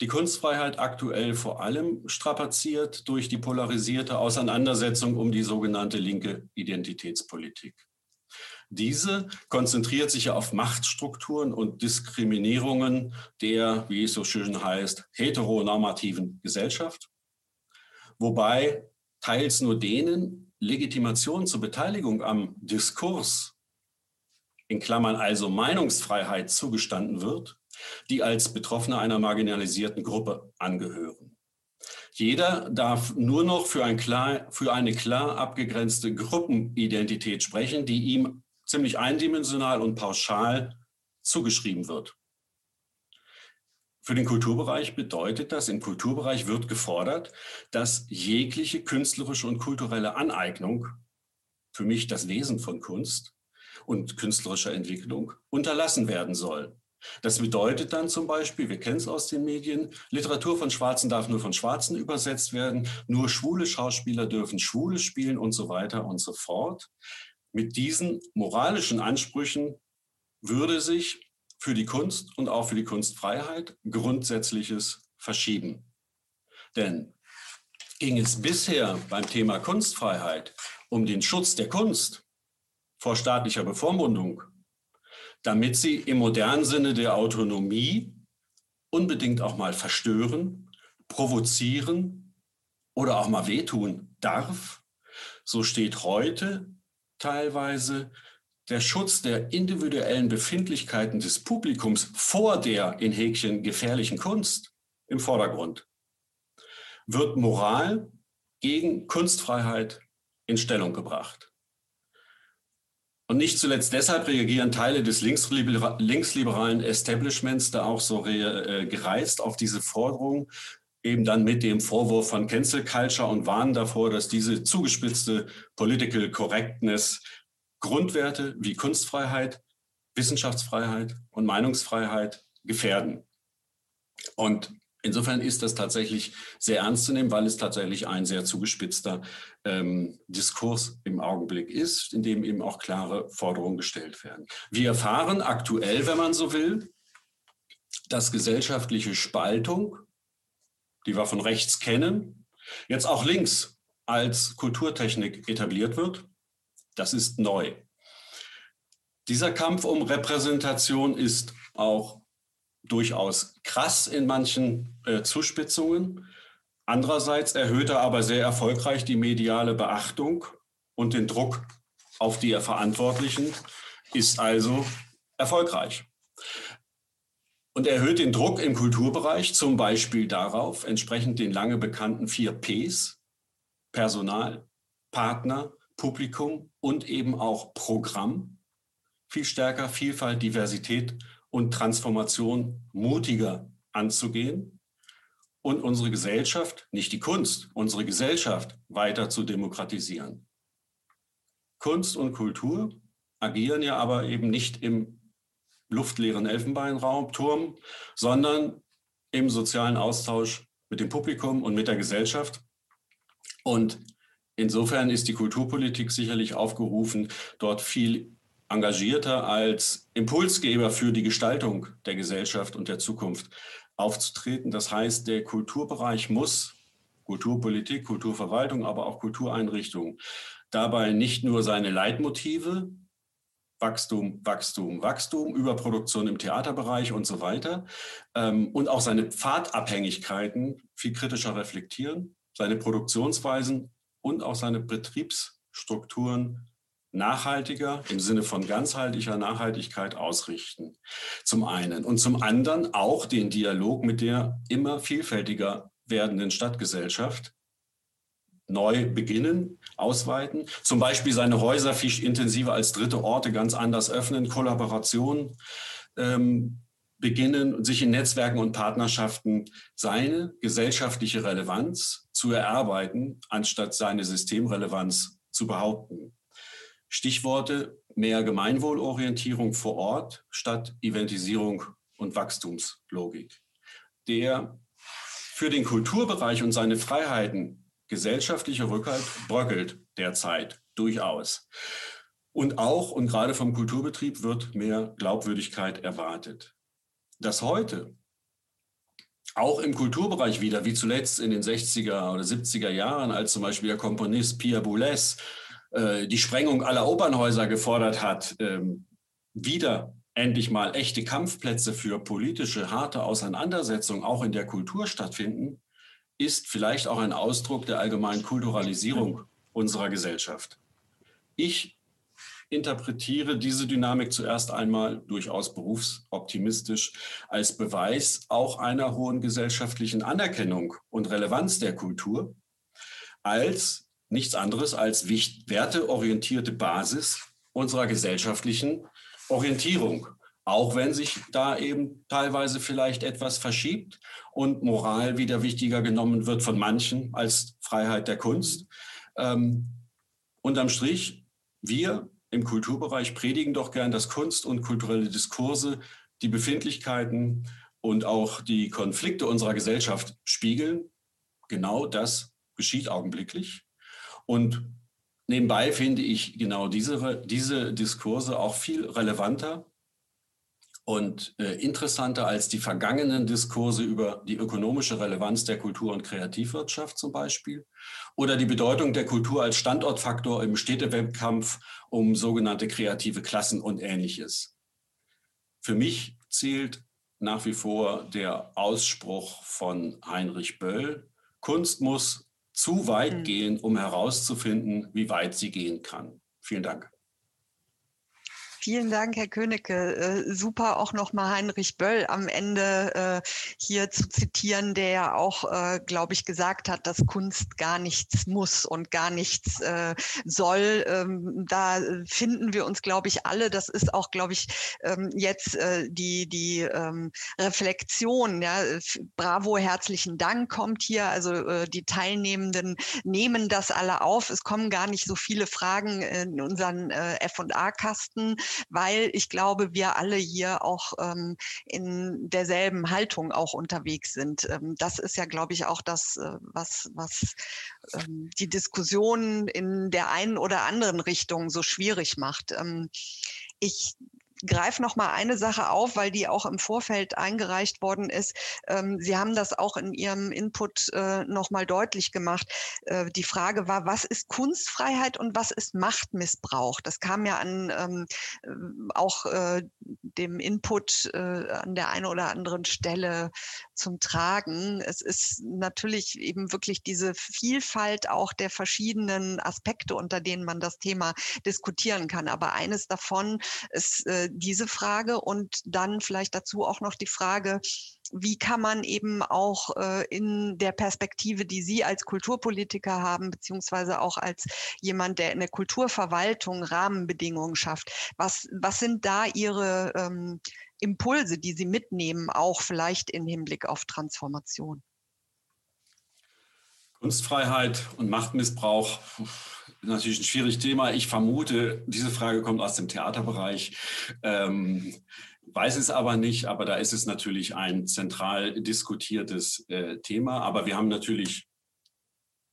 die Kunstfreiheit aktuell vor allem strapaziert durch die polarisierte Auseinandersetzung um die sogenannte linke Identitätspolitik. Diese konzentriert sich ja auf Machtstrukturen und Diskriminierungen der, wie es so schön heißt, heteronormativen Gesellschaft, wobei teils nur denen Legitimation zur Beteiligung am Diskurs, in Klammern also Meinungsfreiheit, zugestanden wird, die als Betroffene einer marginalisierten Gruppe angehören. Jeder darf nur noch für, ein klar, für eine klar abgegrenzte Gruppenidentität sprechen, die ihm ziemlich eindimensional und pauschal zugeschrieben wird. Für den Kulturbereich bedeutet das, im Kulturbereich wird gefordert, dass jegliche künstlerische und kulturelle Aneignung, für mich das Wesen von Kunst und künstlerischer Entwicklung, unterlassen werden soll. Das bedeutet dann zum Beispiel, wir kennen es aus den Medien, Literatur von Schwarzen darf nur von Schwarzen übersetzt werden, nur schwule Schauspieler dürfen Schwule spielen und so weiter und so fort. Mit diesen moralischen Ansprüchen würde sich für die Kunst und auch für die Kunstfreiheit Grundsätzliches verschieben. Denn ging es bisher beim Thema Kunstfreiheit um den Schutz der Kunst vor staatlicher Bevormundung, damit sie im modernen Sinne der Autonomie unbedingt auch mal verstören, provozieren oder auch mal wehtun darf, so steht heute teilweise der Schutz der individuellen Befindlichkeiten des Publikums vor der in Häkchen gefährlichen Kunst im Vordergrund. Wird Moral gegen Kunstfreiheit in Stellung gebracht. Und nicht zuletzt deshalb reagieren Teile des linksliberalen Establishments da auch so äh, gereizt auf diese Forderung, eben dann mit dem Vorwurf von Cancel Culture und warnen davor, dass diese zugespitzte Political Correctness Grundwerte wie Kunstfreiheit, Wissenschaftsfreiheit und Meinungsfreiheit gefährden. Und Insofern ist das tatsächlich sehr ernst zu nehmen, weil es tatsächlich ein sehr zugespitzter ähm, Diskurs im Augenblick ist, in dem eben auch klare Forderungen gestellt werden. Wir erfahren aktuell, wenn man so will, dass gesellschaftliche Spaltung, die wir von rechts kennen, jetzt auch links als Kulturtechnik etabliert wird. Das ist neu. Dieser Kampf um Repräsentation ist auch durchaus krass in manchen äh, Zuspitzungen. Andererseits erhöht er aber sehr erfolgreich die mediale Beachtung und den Druck auf die Verantwortlichen, ist also erfolgreich. Und erhöht den Druck im Kulturbereich zum Beispiel darauf, entsprechend den lange bekannten vier Ps, Personal, Partner, Publikum und eben auch Programm, viel stärker Vielfalt, Diversität und Transformation mutiger anzugehen und unsere Gesellschaft, nicht die Kunst, unsere Gesellschaft weiter zu demokratisieren. Kunst und Kultur agieren ja aber eben nicht im luftleeren Elfenbeinraum, Turm, sondern im sozialen Austausch mit dem Publikum und mit der Gesellschaft. Und insofern ist die Kulturpolitik sicherlich aufgerufen, dort viel engagierter als Impulsgeber für die Gestaltung der Gesellschaft und der Zukunft aufzutreten. Das heißt, der Kulturbereich muss, Kulturpolitik, Kulturverwaltung, aber auch Kultureinrichtungen, dabei nicht nur seine Leitmotive, Wachstum, Wachstum, Wachstum, Überproduktion im Theaterbereich und so weiter, ähm, und auch seine Pfadabhängigkeiten viel kritischer reflektieren, seine Produktionsweisen und auch seine Betriebsstrukturen nachhaltiger im Sinne von ganzheitlicher Nachhaltigkeit ausrichten. Zum einen. Und zum anderen auch den Dialog mit der immer vielfältiger werdenden Stadtgesellschaft neu beginnen, ausweiten. Zum Beispiel seine Häuser viel intensiver als dritte Orte ganz anders öffnen, Kollaborationen ähm, beginnen sich in Netzwerken und Partnerschaften seine gesellschaftliche Relevanz zu erarbeiten, anstatt seine Systemrelevanz zu behaupten. Stichworte mehr Gemeinwohlorientierung vor Ort statt Eventisierung und Wachstumslogik. Der für den Kulturbereich und seine Freiheiten gesellschaftliche Rückhalt bröckelt derzeit durchaus. Und auch und gerade vom Kulturbetrieb wird mehr Glaubwürdigkeit erwartet. Dass heute auch im Kulturbereich wieder, wie zuletzt in den 60er oder 70er Jahren, als zum Beispiel der Komponist Pierre Boulez äh, die Sprengung aller Opernhäuser gefordert hat, ähm, wieder endlich mal echte Kampfplätze für politische, harte Auseinandersetzungen auch in der Kultur stattfinden, ist vielleicht auch ein Ausdruck der allgemeinen Kulturalisierung unserer Gesellschaft. Ich interpretiere diese Dynamik zuerst einmal durchaus berufsoptimistisch als Beweis auch einer hohen gesellschaftlichen Anerkennung und Relevanz der Kultur, als nichts anderes als werteorientierte Basis unserer gesellschaftlichen Orientierung, auch wenn sich da eben teilweise vielleicht etwas verschiebt und Moral wieder wichtiger genommen wird von manchen als Freiheit der Kunst. Ähm, unterm Strich, wir im Kulturbereich predigen doch gern, dass Kunst und kulturelle Diskurse die Befindlichkeiten und auch die Konflikte unserer Gesellschaft spiegeln. Genau das geschieht augenblicklich. Und nebenbei finde ich genau diese, diese Diskurse auch viel relevanter und äh, interessanter als die vergangenen Diskurse über die ökonomische Relevanz der Kultur- und Kreativwirtschaft zum Beispiel oder die Bedeutung der Kultur als Standortfaktor im Städtewettkampf um sogenannte kreative Klassen und ähnliches. Für mich zählt nach wie vor der Ausspruch von Heinrich Böll, Kunst muss zu weit hm. gehen, um herauszufinden, wie weit sie gehen kann. Vielen Dank. Vielen Dank, Herr Königke. Äh, super auch nochmal Heinrich Böll am Ende äh, hier zu zitieren, der ja auch, äh, glaube ich, gesagt hat, dass Kunst gar nichts muss und gar nichts äh, soll. Ähm, da finden wir uns, glaube ich, alle. Das ist auch, glaube ich, ähm, jetzt äh, die, die ähm, Reflexion. Ja? Bravo, herzlichen Dank kommt hier. Also äh, die Teilnehmenden nehmen das alle auf. Es kommen gar nicht so viele Fragen in unseren F&A-Kasten weil ich glaube, wir alle hier auch ähm, in derselben Haltung auch unterwegs sind. Ähm, das ist ja, glaube ich, auch das, äh, was, was ähm, die Diskussion in der einen oder anderen Richtung so schwierig macht. Ähm, ich greife noch mal eine Sache auf, weil die auch im Vorfeld eingereicht worden ist. Ähm, Sie haben das auch in Ihrem Input äh, noch mal deutlich gemacht. Äh, die Frage war, was ist Kunstfreiheit und was ist Machtmissbrauch? Das kam ja an ähm, äh, auch äh, dem Input an der einen oder anderen Stelle zum Tragen. Es ist natürlich eben wirklich diese Vielfalt auch der verschiedenen Aspekte, unter denen man das Thema diskutieren kann. Aber eines davon ist äh, diese Frage und dann vielleicht dazu auch noch die Frage, wie kann man eben auch äh, in der Perspektive, die Sie als Kulturpolitiker haben, beziehungsweise auch als jemand, der in der Kulturverwaltung Rahmenbedingungen schafft, was, was sind da Ihre ähm, Impulse, die Sie mitnehmen, auch vielleicht im Hinblick auf Transformation? Kunstfreiheit und Machtmissbrauch natürlich ein schwieriges Thema. Ich vermute, diese Frage kommt aus dem Theaterbereich. Ähm, weiß es aber nicht, aber da ist es natürlich ein zentral diskutiertes äh, Thema. Aber wir haben natürlich,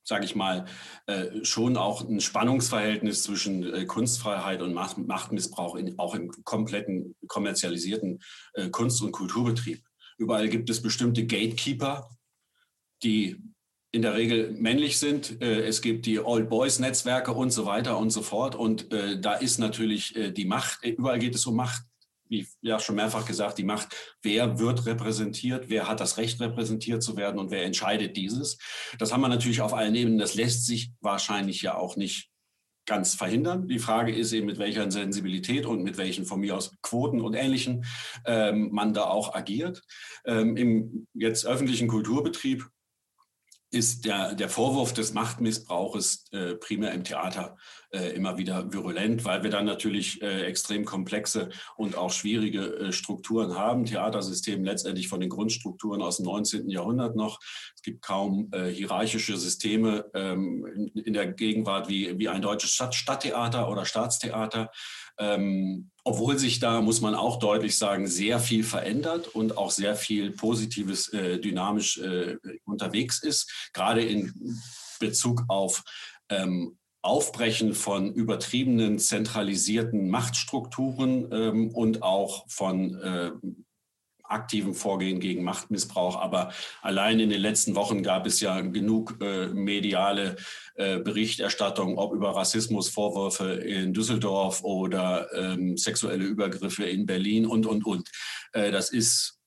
sage ich mal, äh, schon auch ein Spannungsverhältnis zwischen äh, Kunstfreiheit und Macht, Machtmissbrauch, in, auch im kompletten kommerzialisierten äh, Kunst- und Kulturbetrieb. Überall gibt es bestimmte Gatekeeper, die in der Regel männlich sind. Äh, es gibt die Old Boys Netzwerke und so weiter und so fort. Und äh, da ist natürlich äh, die Macht, überall geht es um Macht. Wie ja schon mehrfach gesagt, die Macht, wer wird repräsentiert, wer hat das Recht, repräsentiert zu werden und wer entscheidet dieses. Das haben wir natürlich auf allen Ebenen. Das lässt sich wahrscheinlich ja auch nicht ganz verhindern. Die Frage ist eben, mit welcher Sensibilität und mit welchen von mir aus Quoten und Ähnlichen ähm, man da auch agiert. Ähm, Im jetzt öffentlichen Kulturbetrieb ist der, der Vorwurf des Machtmissbrauches äh, primär im Theater äh, immer wieder virulent, weil wir dann natürlich äh, extrem komplexe und auch schwierige äh, Strukturen haben. Theatersystem letztendlich von den Grundstrukturen aus dem 19. Jahrhundert noch. Es gibt kaum äh, hierarchische Systeme ähm, in, in, der Gegenwart wie, wie ein deutsches Stadt, Stadttheater oder Staatstheater. Ähm, obwohl sich da, muss man auch deutlich sagen, sehr viel verändert und auch sehr viel Positives äh, dynamisch äh, unterwegs ist, gerade in Bezug auf ähm, Aufbrechen von übertriebenen zentralisierten Machtstrukturen ähm, und auch von äh, aktiven Vorgehen gegen Machtmissbrauch. Aber allein in den letzten Wochen gab es ja genug äh, mediale äh, Berichterstattung, ob über Rassismusvorwürfe in Düsseldorf oder ähm, sexuelle Übergriffe in Berlin und, und, und. Äh, das ist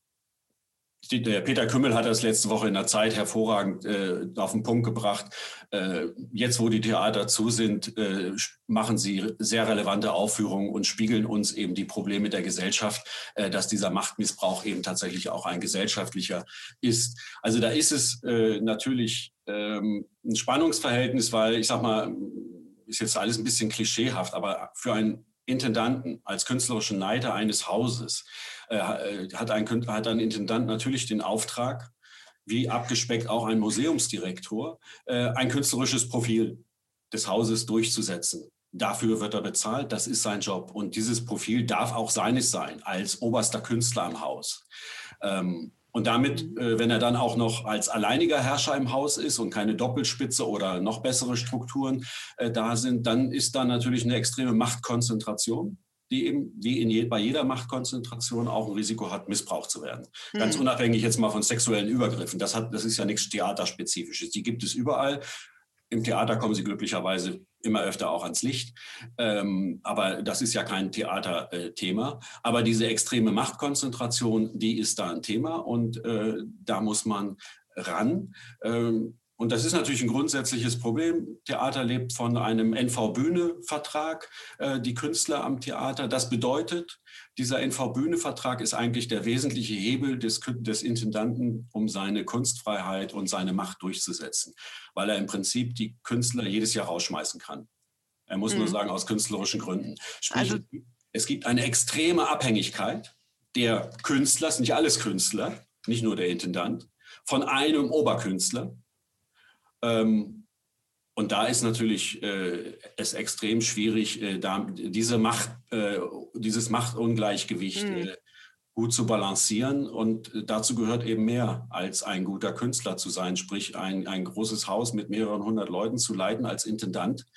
der Peter Kümmel hat das letzte Woche in der Zeit hervorragend äh, auf den Punkt gebracht. Äh, jetzt, wo die Theater zu sind, äh, machen sie sehr relevante Aufführungen und spiegeln uns eben die Probleme der Gesellschaft, äh, dass dieser Machtmissbrauch eben tatsächlich auch ein gesellschaftlicher ist. Also da ist es äh, natürlich ähm, ein Spannungsverhältnis, weil ich sag mal, ist jetzt alles ein bisschen klischeehaft, aber für einen Intendanten als künstlerischen Leiter eines Hauses äh, hat, ein, hat ein Intendant natürlich den Auftrag, wie abgespeckt auch ein Museumsdirektor, äh, ein künstlerisches Profil des Hauses durchzusetzen. Dafür wird er bezahlt, das ist sein Job. Und dieses Profil darf auch seines sein, als oberster Künstler im Haus. Ähm, und damit, mhm. äh, wenn er dann auch noch als alleiniger Herrscher im Haus ist und keine Doppelspitze oder noch bessere Strukturen äh, da sind, dann ist da natürlich eine extreme Machtkonzentration die eben wie in je, bei jeder Machtkonzentration auch ein Risiko hat, missbraucht zu werden. Mhm. Ganz unabhängig jetzt mal von sexuellen Übergriffen. Das, hat, das ist ja nichts Theaterspezifisches. Die gibt es überall. Im Theater kommen sie glücklicherweise immer öfter auch ans Licht. Ähm, aber das ist ja kein Theaterthema. Äh, aber diese extreme Machtkonzentration, die ist da ein Thema und äh, da muss man ran. Ähm, und das ist natürlich ein grundsätzliches Problem. Theater lebt von einem NV-Bühne-Vertrag, äh, die Künstler am Theater. Das bedeutet, dieser NV-Bühne-Vertrag ist eigentlich der wesentliche Hebel des, des Intendanten, um seine Kunstfreiheit und seine Macht durchzusetzen, weil er im Prinzip die Künstler jedes Jahr rausschmeißen kann. Er muss mhm. nur sagen, aus künstlerischen Gründen. Sprich, also, es gibt eine extreme Abhängigkeit der Künstler, nicht alles Künstler, nicht nur der Intendant, von einem Oberkünstler, ähm, und da ist natürlich äh, es extrem schwierig, äh, da diese Macht, äh, dieses Machtungleichgewicht mhm. äh, gut zu balancieren. Und dazu gehört eben mehr als ein guter Künstler zu sein, sprich ein, ein großes Haus mit mehreren hundert Leuten zu leiten als Intendant.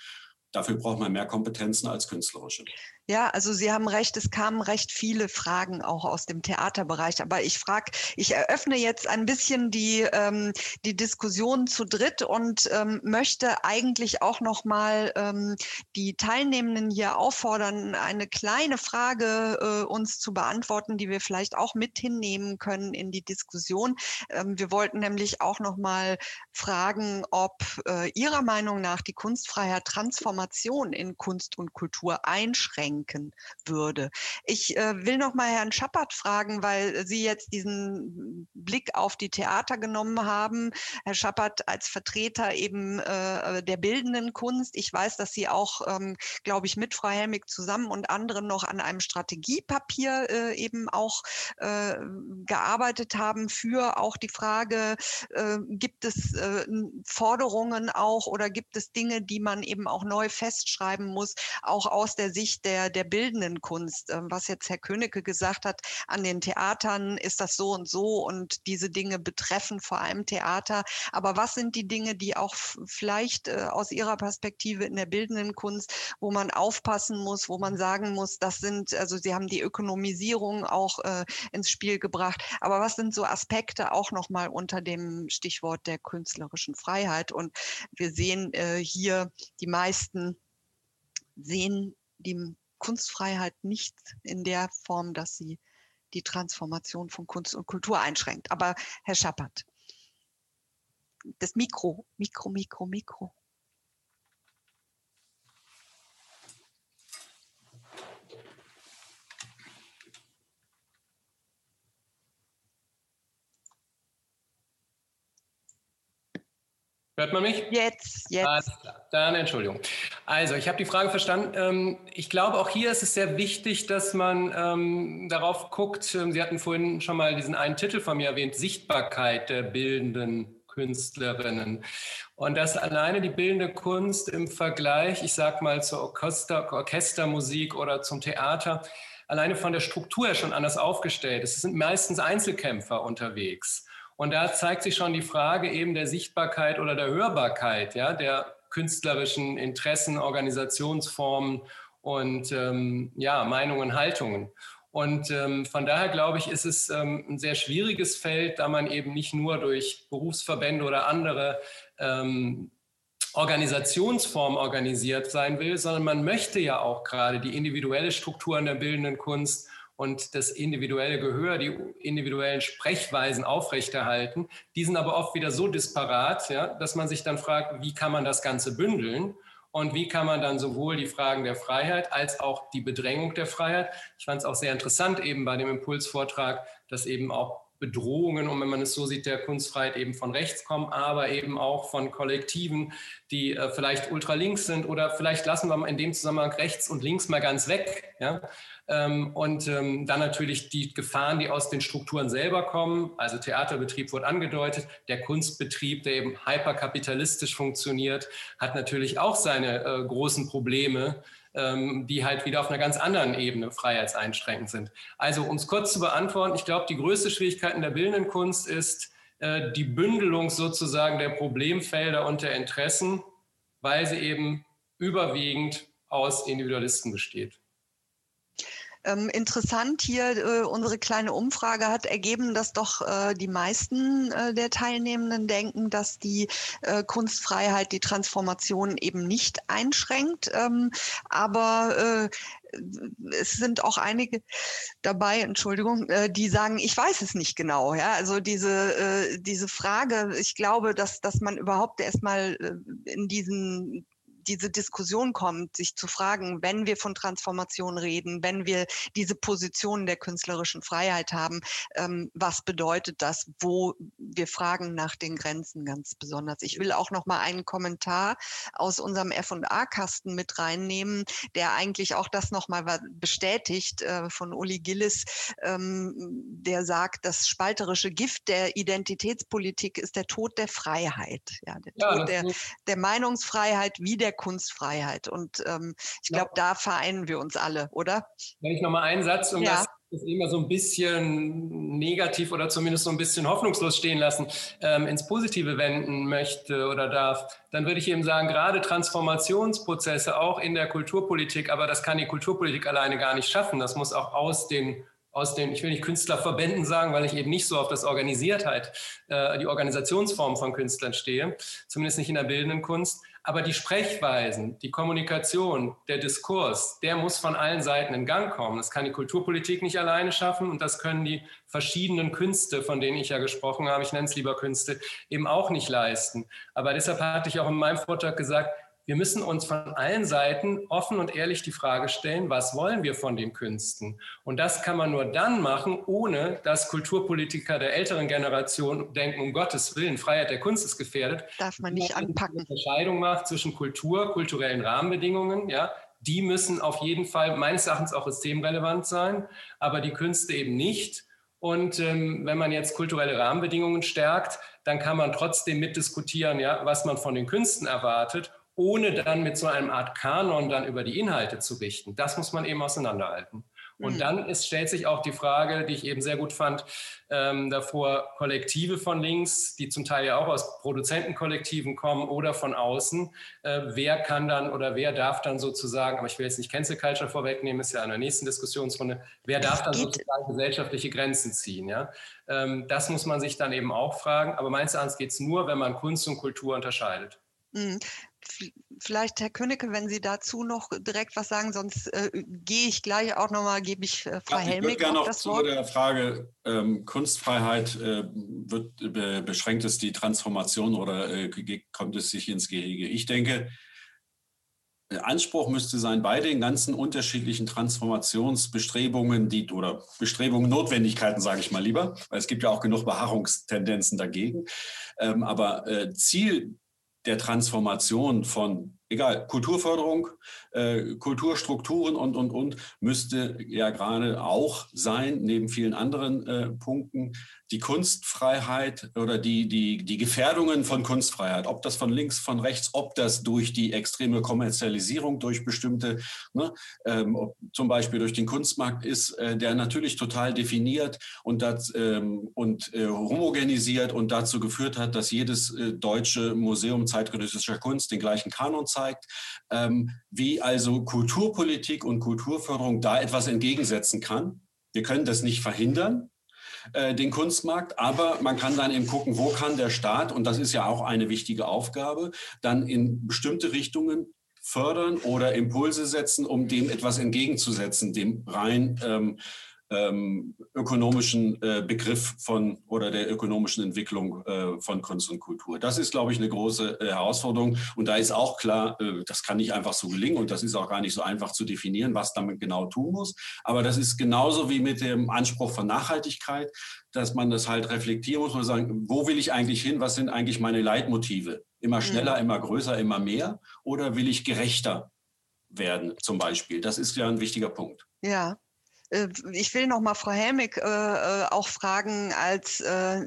Dafür braucht man mehr Kompetenzen als künstlerische. Ja, also Sie haben recht, es kamen recht viele Fragen auch aus dem Theaterbereich. Aber ich frage, ich eröffne jetzt ein bisschen die, ähm, die Diskussion zu dritt und ähm, möchte eigentlich auch nochmal ähm, die Teilnehmenden hier auffordern, eine kleine Frage äh, uns zu beantworten, die wir vielleicht auch mit hinnehmen können in die Diskussion. Ähm, wir wollten nämlich auch nochmal fragen, ob äh, Ihrer Meinung nach die Kunstfreiheit Transformation in Kunst und Kultur einschränkt denken würde. Ich äh, will noch mal Herrn Schappert fragen, weil Sie jetzt diesen Blick auf die Theater genommen haben. Herr Schappert als Vertreter eben äh, der bildenden Kunst. Ich weiß, dass Sie auch, ähm, glaube ich, mit Frau Helmig zusammen und anderen noch an einem Strategiepapier äh, eben auch äh, gearbeitet haben für auch die Frage, äh, gibt es äh, Forderungen auch oder gibt es Dinge, die man eben auch neu festschreiben muss, auch aus der Sicht der der, bildenden Kunst. Ähm, was jetzt Herr Königke gesagt hat, an den Theatern ist das so und so und diese Dinge betreffen vor allem Theater. Aber was sind die Dinge, die auch vielleicht äh, aus Ihrer Perspektive in der bildenden Kunst, wo man aufpassen muss, wo man sagen muss, das sind, also Sie haben die Ökonomisierung auch äh, ins Spiel gebracht. Aber was sind so Aspekte auch nochmal unter dem Stichwort der künstlerischen Freiheit? Und wir sehen äh, hier, die meisten sehen die Kunstfreiheit nicht in der Form, dass sie die Transformation von Kunst und Kultur einschränkt. Aber Herr Schappert, das Mikro, Mikro, Mikro, Mikro. Hört man mich? Jetzt, jetzt. Dann Entschuldigung. Also, ich habe die Frage verstanden. Ähm, ich glaube, auch hier ist es sehr wichtig, dass man ähm, darauf guckt. Ähm, Sie hatten vorhin schon mal diesen einen Titel von mir erwähnt, Sichtbarkeit der bildenden Künstlerinnen. Und dass alleine die bildende Kunst im Vergleich, ich sag mal, zur Orchester, Orchestermusik oder zum Theater, alleine von der Struktur her schon anders aufgestellt ist. Es sind meistens Einzelkämpfer unterwegs. Und da zeigt sich schon die Frage eben der Sichtbarkeit oder der Hörbarkeit ja, der künstlerischen Interessen, Organisationsformen und ähm, ja, Meinungen, Haltungen. Und ähm, von daher glaube ich, ist es ähm, ein sehr schwieriges Feld, da man eben nicht nur durch Berufsverbände oder andere ähm, Organisationsformen organisiert sein will, sondern man möchte ja auch gerade die individuelle Struktur in der bildenden Kunst und das individuelle Gehör, die individuellen Sprechweisen aufrechterhalten. Die sind aber oft wieder so disparat, ja, dass man sich dann fragt, wie kann man das Ganze bündeln? und wie kann man dann sowohl die Fragen der Freiheit als auch die Bedrängung der Freiheit. Ich fand es auch sehr interessant eben bei dem Impulsvortrag, dass eben auch Bedrohungen, und wenn man es so sieht, der Kunstfreiheit eben von rechts kommen, aber eben auch von Kollektiven, die äh, vielleicht ultralinks sind oder vielleicht lassen wir in dem Zusammenhang rechts und links mal ganz weg. Ja? Ähm, und ähm, dann natürlich die Gefahren, die aus den Strukturen selber kommen. Also Theaterbetrieb wurde angedeutet. Der Kunstbetrieb, der eben hyperkapitalistisch funktioniert, hat natürlich auch seine äh, großen Probleme, ähm, die halt wieder auf einer ganz anderen Ebene freiheitseinschränkend sind. Also um es kurz zu beantworten, ich glaube, die größte Schwierigkeit in der bildenden Kunst ist äh, die Bündelung sozusagen der Problemfelder und der Interessen, weil sie eben überwiegend aus Individualisten besteht. Ähm, interessant hier, äh, unsere kleine Umfrage hat ergeben, dass doch äh, die meisten äh, der Teilnehmenden denken, dass die äh, Kunstfreiheit die Transformation eben nicht einschränkt. Ähm, aber äh, es sind auch einige dabei, Entschuldigung, äh, die sagen, ich weiß es nicht genau. Ja, also diese, diese Frage, ich glaube, dass, dass man überhaupt erstmal in diesen diese Diskussion kommt, sich zu fragen, wenn wir von Transformation reden, wenn wir diese Position der künstlerischen Freiheit haben, ähm, was bedeutet das, wo wir fragen nach den Grenzen ganz besonders. Ich will auch noch mal einen Kommentar aus unserem F&A-Kasten mit reinnehmen, der eigentlich auch das noch mal bestätigt äh, von Uli Gillis, ähm, der sagt, das spalterische Gift der Identitätspolitik ist der Tod der Freiheit, ja, der ja, Tod der, der Meinungsfreiheit wie der Kunstfreiheit. Und ähm, ich glaube, ja. da vereinen wir uns alle, oder? Wenn ich nochmal einen Satz, um ja. das das immer so ein bisschen negativ oder zumindest so ein bisschen hoffnungslos stehen lassen, ähm, ins Positive wenden möchte oder darf, dann würde ich eben sagen, gerade Transformationsprozesse auch in der Kulturpolitik, aber das kann die Kulturpolitik alleine gar nicht schaffen. Das muss auch aus den aus den, ich will nicht Künstlerverbänden sagen, weil ich eben nicht so auf das Organisiertheit, äh, die Organisationsform von Künstlern stehe, zumindest nicht in der bildenden Kunst. Aber die Sprechweisen, die Kommunikation, der Diskurs, der muss von allen Seiten in Gang kommen. Das kann die Kulturpolitik nicht alleine schaffen und das können die verschiedenen Künste, von denen ich ja gesprochen habe, ich nenne es lieber Künste, eben auch nicht leisten. Aber deshalb hatte ich auch in meinem Vortrag gesagt, wir müssen uns von allen Seiten offen und ehrlich die Frage stellen, was wollen wir von den Künsten? Und das kann man nur dann machen, ohne dass Kulturpolitiker der älteren Generation denken, um Gottes Willen, Freiheit der Kunst ist gefährdet. Darf man nicht anpacken. Eine Unterscheidung macht zwischen Kultur, kulturellen Rahmenbedingungen, ja, die müssen auf jeden Fall meines Erachtens auch systemrelevant sein, aber die Künste eben nicht. Und ähm, wenn man jetzt kulturelle Rahmenbedingungen stärkt, dann kann man trotzdem mitdiskutieren, ja, was man von den Künsten erwartet ohne dann mit so einem Art Kanon dann über die Inhalte zu richten. Das muss man eben auseinanderhalten. Und mhm. dann ist, stellt sich auch die Frage, die ich eben sehr gut fand, ähm, davor Kollektive von links, die zum Teil ja auch aus Produzentenkollektiven kommen oder von außen. Äh, wer kann dann oder wer darf dann sozusagen, aber ich will jetzt nicht Cancel Culture vorwegnehmen, ist ja in der nächsten Diskussionsrunde, wer darf dann sozusagen gesellschaftliche Grenzen ziehen? Ja? Ähm, das muss man sich dann eben auch fragen. Aber meines Erachtens geht es nur, wenn man Kunst und Kultur unterscheidet. Vielleicht, Herr Königke, wenn Sie dazu noch direkt was sagen, sonst äh, gehe ich gleich auch nochmal, gebe ich äh, Frau ja, Helmig ich gerne noch das zu Wort. der Frage, ähm, Kunstfreiheit, äh, wird, be, beschränkt es die Transformation oder äh, kommt es sich ins Gehege? Ich denke, der Anspruch müsste sein, bei den ganzen unterschiedlichen Transformationsbestrebungen, die oder Bestrebungen, Notwendigkeiten, sage ich mal lieber, weil es gibt ja auch genug Beharrungstendenzen dagegen. Ähm, aber äh, Ziel der Transformation von egal, Kulturförderung, äh, Kulturstrukturen und, und, und, müsste ja gerade auch sein, neben vielen anderen äh, Punkten, die Kunstfreiheit oder die, die, die Gefährdungen von Kunstfreiheit, ob das von links, von rechts, ob das durch die extreme Kommerzialisierung, durch bestimmte, ne, ähm, zum Beispiel durch den Kunstmarkt ist, äh, der natürlich total definiert und, das, ähm, und äh, homogenisiert und dazu geführt hat, dass jedes äh, deutsche Museum zeitgenössischer Kunst den gleichen Kanon zeigt, ähm, wie also Kulturpolitik und Kulturförderung da etwas entgegensetzen kann. Wir können das nicht verhindern, äh, den Kunstmarkt. Aber man kann dann eben gucken, wo kann der Staat, und das ist ja auch eine wichtige Aufgabe, dann in bestimmte Richtungen fördern oder Impulse setzen, um dem etwas entgegenzusetzen, dem rein ähm, ähm, ökonomischen äh, Begriff von oder der ökonomischen Entwicklung äh, von Kunst und Kultur. Das ist, glaube ich, eine große äh, Herausforderung. Und da ist auch klar, äh, das kann nicht einfach so gelingen und das ist auch gar nicht so einfach zu definieren, was damit genau tun muss. Aber das ist genauso wie mit dem Anspruch von Nachhaltigkeit, dass man das halt reflektieren muss und sagen, wo will ich eigentlich hin? Was sind eigentlich meine Leitmotive? Immer mhm. schneller, immer größer, immer mehr? Oder will ich gerechter werden zum Beispiel? Das ist ja ein wichtiger Punkt. Ja, ich will noch mal Frau Helmig äh, äh, auch fragen, als äh,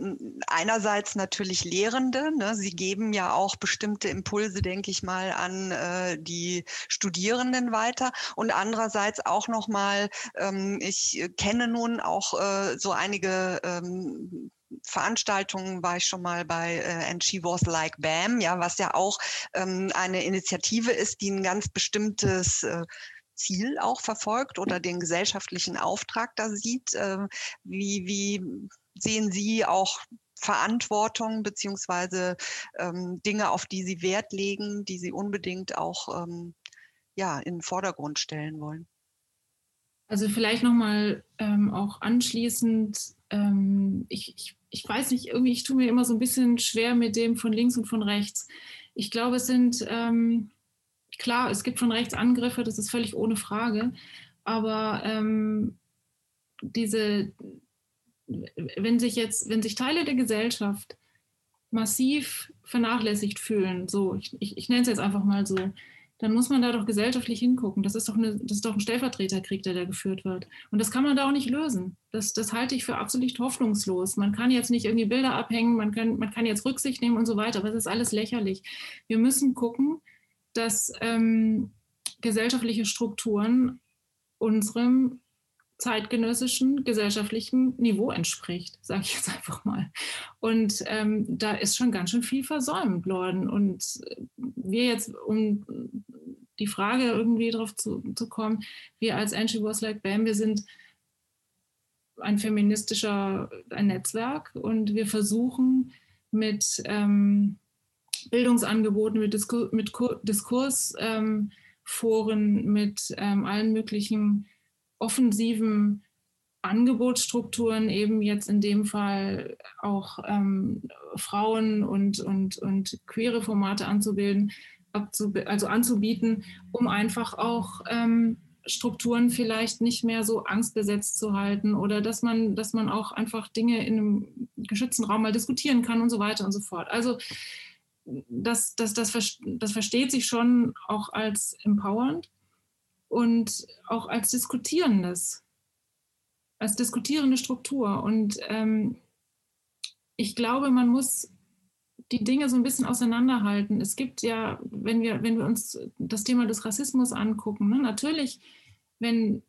einerseits natürlich Lehrende, ne? Sie geben ja auch bestimmte Impulse, denke ich mal, an äh, die Studierenden weiter und andererseits auch noch mal, ähm, ich kenne nun auch äh, so einige ähm, Veranstaltungen war ich schon mal bei äh, And She Was Like Bam, ja, was ja auch ähm, eine Initiative ist, die ein ganz bestimmtes äh, Ziel auch verfolgt oder den gesellschaftlichen Auftrag da sieht. Ähm, wie, wie sehen Sie auch Verantwortung beziehungsweise ähm, Dinge, auf die Sie Wert legen, die Sie unbedingt auch ähm, ja, in den Vordergrund stellen wollen? Also vielleicht nochmal ähm, auch anschließend, ähm, ich, ich, ich weiß nicht, irgendwie, ich tue mir immer so ein bisschen schwer mit dem von links und von rechts. Ich glaube, es sind ähm, klar, es gibt von rechts Angriffe, das ist völlig ohne Frage. Aber ähm, diese, wenn sich jetzt, wenn sich Teile der Gesellschaft massiv vernachlässigt fühlen, so, ich, ich, ich nenne es jetzt einfach mal so, dann muss man da doch gesellschaftlich hingucken. Das ist doch, eine, das ist doch ein Stellvertreterkrieg, der da geführt wird. Und das kann man da auch nicht lösen. Das, das halte ich für absolut hoffnungslos. Man kann jetzt nicht irgendwie Bilder abhängen, man kann, man kann jetzt Rücksicht nehmen und so weiter, aber es ist alles lächerlich. Wir müssen gucken, dass ähm, gesellschaftliche Strukturen unserem zeitgenössischen gesellschaftlichen Niveau entspricht, sage ich jetzt einfach mal. Und ähm, da ist schon ganz schön viel versäumt worden. Und wir jetzt, um die Frage irgendwie drauf zu, zu kommen, wir als Angie Was Like Bam, wir sind ein feministischer ein Netzwerk und wir versuchen mit ähm, Bildungsangeboten, mit, Diskur mit Diskursforen, ähm, mit ähm, allen möglichen offensiven Angebotsstrukturen, eben jetzt in dem Fall auch ähm, Frauen und, und, und queere Formate anzubilden, also anzubieten, um einfach auch ähm, Strukturen vielleicht nicht mehr so angstbesetzt zu halten oder dass man, dass man auch einfach Dinge in einem geschützten Raum mal diskutieren kann und so weiter und so fort. Also das, das, das, das versteht sich schon auch als empowernd und auch als diskutierendes, als diskutierende Struktur. Und ähm, ich glaube, man muss die Dinge so ein bisschen auseinanderhalten. Es gibt ja, wenn wir, wenn wir uns das Thema des Rassismus angucken, ne, natürlich, wenn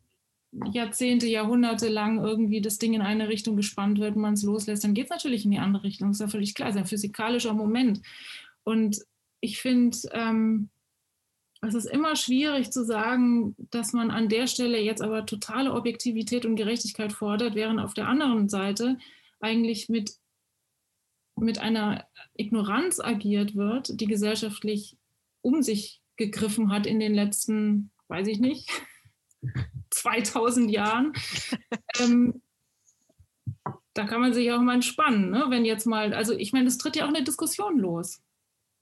Jahrzehnte, Jahrhunderte lang irgendwie das Ding in eine Richtung gespannt wird und man es loslässt, dann geht es natürlich in die andere Richtung. Das ist ja völlig klar, das ist ein physikalischer Moment. Und ich finde, ähm, es ist immer schwierig zu sagen, dass man an der Stelle jetzt aber totale Objektivität und Gerechtigkeit fordert, während auf der anderen Seite eigentlich mit, mit einer Ignoranz agiert wird, die gesellschaftlich um sich gegriffen hat in den letzten, weiß ich nicht, <laughs> 2000 Jahren. <laughs> ähm, da kann man sich auch mal entspannen, ne? wenn jetzt mal, also ich meine, es tritt ja auch eine Diskussion los.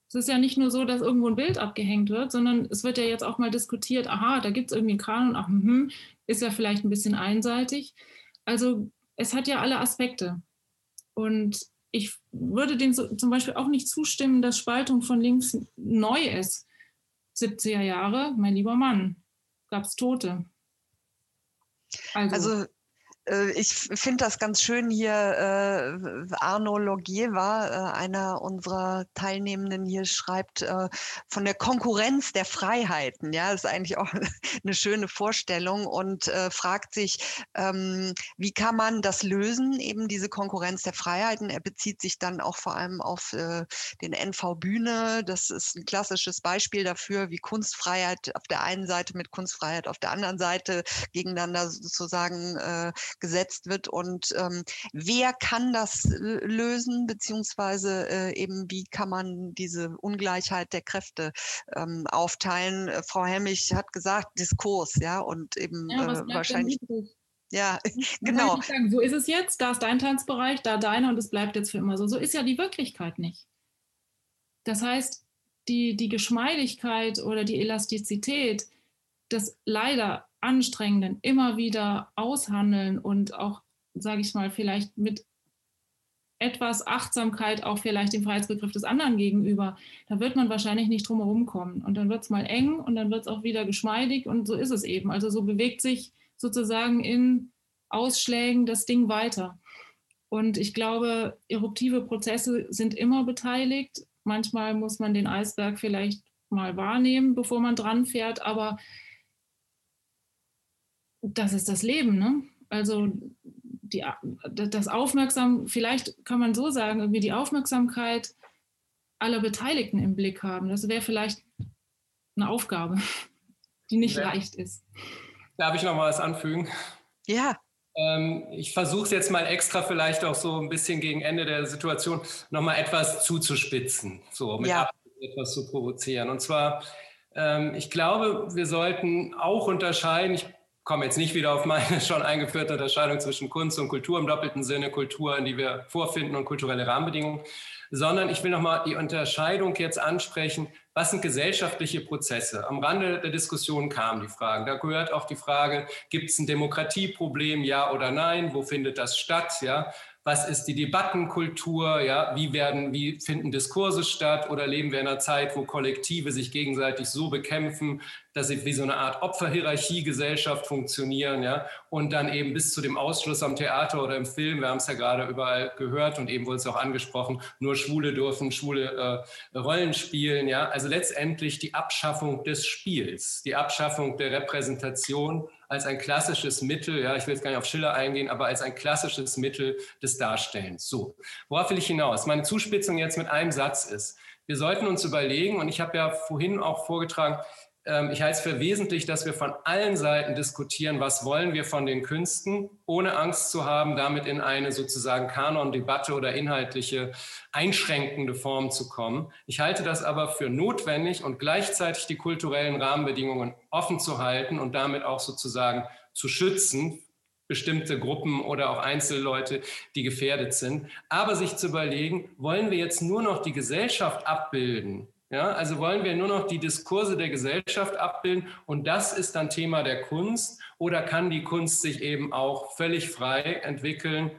Es ist ja nicht nur so, dass irgendwo ein Bild abgehängt wird, sondern es wird ja jetzt auch mal diskutiert, aha, da gibt es irgendwie einen Kanon, ach, hm, ist ja vielleicht ein bisschen einseitig. Also es hat ja alle Aspekte. Und ich würde dem so, zum Beispiel auch nicht zustimmen, dass Spaltung von links neu ist. 70er Jahre, mein lieber Mann, gab es Tote. Also, also ich finde das ganz schön hier. Äh, Arno Logieva, äh, einer unserer Teilnehmenden hier, schreibt von der Konkurrenz der Freiheiten. Ja, ist eigentlich auch <laughs> eine schöne Vorstellung und fragt sich, ähm, wie kann man das lösen, eben diese Konkurrenz der Freiheiten. Er bezieht sich dann auch vor allem auf den NV Bühne. Das ist ein klassisches Beispiel dafür, wie Kunstfreiheit auf der einen Seite mit Kunstfreiheit auf der anderen Seite gegeneinander sozusagen gesetzt wird und ähm, wer kann das lösen, beziehungsweise äh, eben wie kann man diese Ungleichheit der Kräfte ähm, aufteilen. Äh, Frau Helmich hat gesagt, Diskurs, ja, und eben ja, äh, wahrscheinlich. Ja, <laughs> genau. Sagen, so ist es jetzt, da ist dein Tanzbereich, da deiner und es bleibt jetzt für immer so. So ist ja die Wirklichkeit nicht. Das heißt, die, die Geschmeidigkeit oder die Elastizität des leider Anstrengenden immer wieder aushandeln und auch, sage ich mal, vielleicht mit etwas Achtsamkeit auch vielleicht dem Freiheitsbegriff des anderen gegenüber, da wird man wahrscheinlich nicht drum herum kommen. Und dann wird es mal eng und dann wird es auch wieder geschmeidig und so ist es eben. Also so bewegt sich sozusagen in Ausschlägen das Ding weiter. Und ich glaube, eruptive Prozesse sind immer beteiligt. Manchmal muss man den Eisberg vielleicht mal wahrnehmen, bevor man dran fährt, aber das ist das Leben, ne? Also die, das Aufmerksam, vielleicht kann man so sagen, irgendwie die Aufmerksamkeit aller Beteiligten im Blick haben. Das wäre vielleicht eine Aufgabe, <laughs> die nicht ja. leicht ist. Darf ich noch mal was anfügen? Ja. Ähm, ich versuche es jetzt mal extra vielleicht auch so ein bisschen gegen Ende der Situation noch mal etwas zuzuspitzen, so mit ja. etwas zu provozieren. Und zwar, ähm, ich glaube, wir sollten auch unterscheiden, ich komme jetzt nicht wieder auf meine <laughs> schon eingeführte Unterscheidung zwischen Kunst und Kultur im doppelten Sinne, Kultur, in die wir vorfinden und kulturelle Rahmenbedingungen, sondern ich will nochmal die Unterscheidung jetzt ansprechen, was sind gesellschaftliche Prozesse? Am Rande der Diskussion kamen die Fragen. Da gehört auch die Frage, gibt es ein Demokratieproblem, ja oder nein? Wo findet das statt? Ja? was ist die Debattenkultur, ja, wie werden, wie finden Diskurse statt oder leben wir in einer Zeit, wo Kollektive sich gegenseitig so bekämpfen, dass sie wie so eine Art Opferhierarchie-Gesellschaft funktionieren, ja, und dann eben bis zu dem Ausschluss am Theater oder im Film, wir haben es ja gerade überall gehört und eben wurde es auch angesprochen, nur Schwule dürfen schwule äh, Rollen spielen, ja, also letztendlich die Abschaffung des Spiels, die Abschaffung der Repräsentation als ein klassisches Mittel, ja, ich will jetzt gar nicht auf Schiller eingehen, aber als ein klassisches Mittel des Darstellens. So, worauf will ich hinaus? Meine Zuspitzung jetzt mit einem Satz ist, wir sollten uns überlegen, und ich habe ja vorhin auch vorgetragen, ich halte es für wesentlich, dass wir von allen Seiten diskutieren, was wollen wir von den Künsten, ohne Angst zu haben, damit in eine sozusagen Kanon-Debatte oder inhaltliche einschränkende Form zu kommen. Ich halte das aber für notwendig und gleichzeitig die kulturellen Rahmenbedingungen offen zu halten und damit auch sozusagen zu schützen bestimmte Gruppen oder auch Einzelleute, die gefährdet sind. Aber sich zu überlegen, wollen wir jetzt nur noch die Gesellschaft abbilden, ja, also wollen wir nur noch die Diskurse der Gesellschaft abbilden und das ist dann Thema der Kunst oder kann die Kunst sich eben auch völlig frei entwickeln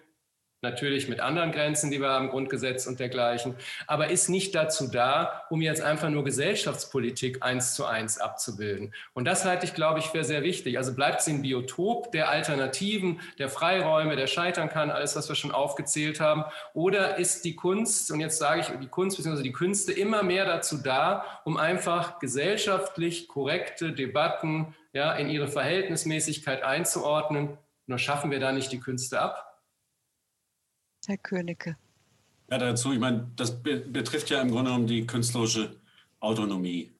Natürlich mit anderen Grenzen, die wir haben, Grundgesetz und dergleichen, aber ist nicht dazu da, um jetzt einfach nur Gesellschaftspolitik eins zu eins abzubilden. Und das halte ich, glaube ich, für sehr wichtig. Also bleibt sie ein Biotop der Alternativen, der Freiräume, der scheitern kann, alles, was wir schon aufgezählt haben, oder ist die Kunst, und jetzt sage ich die Kunst bzw. die Künste immer mehr dazu da, um einfach gesellschaftlich korrekte Debatten ja, in ihre Verhältnismäßigkeit einzuordnen? Nur schaffen wir da nicht die Künste ab? Herr Königke. Ja, dazu, ich meine, das betrifft ja im Grunde genommen die künstlerische Autonomie.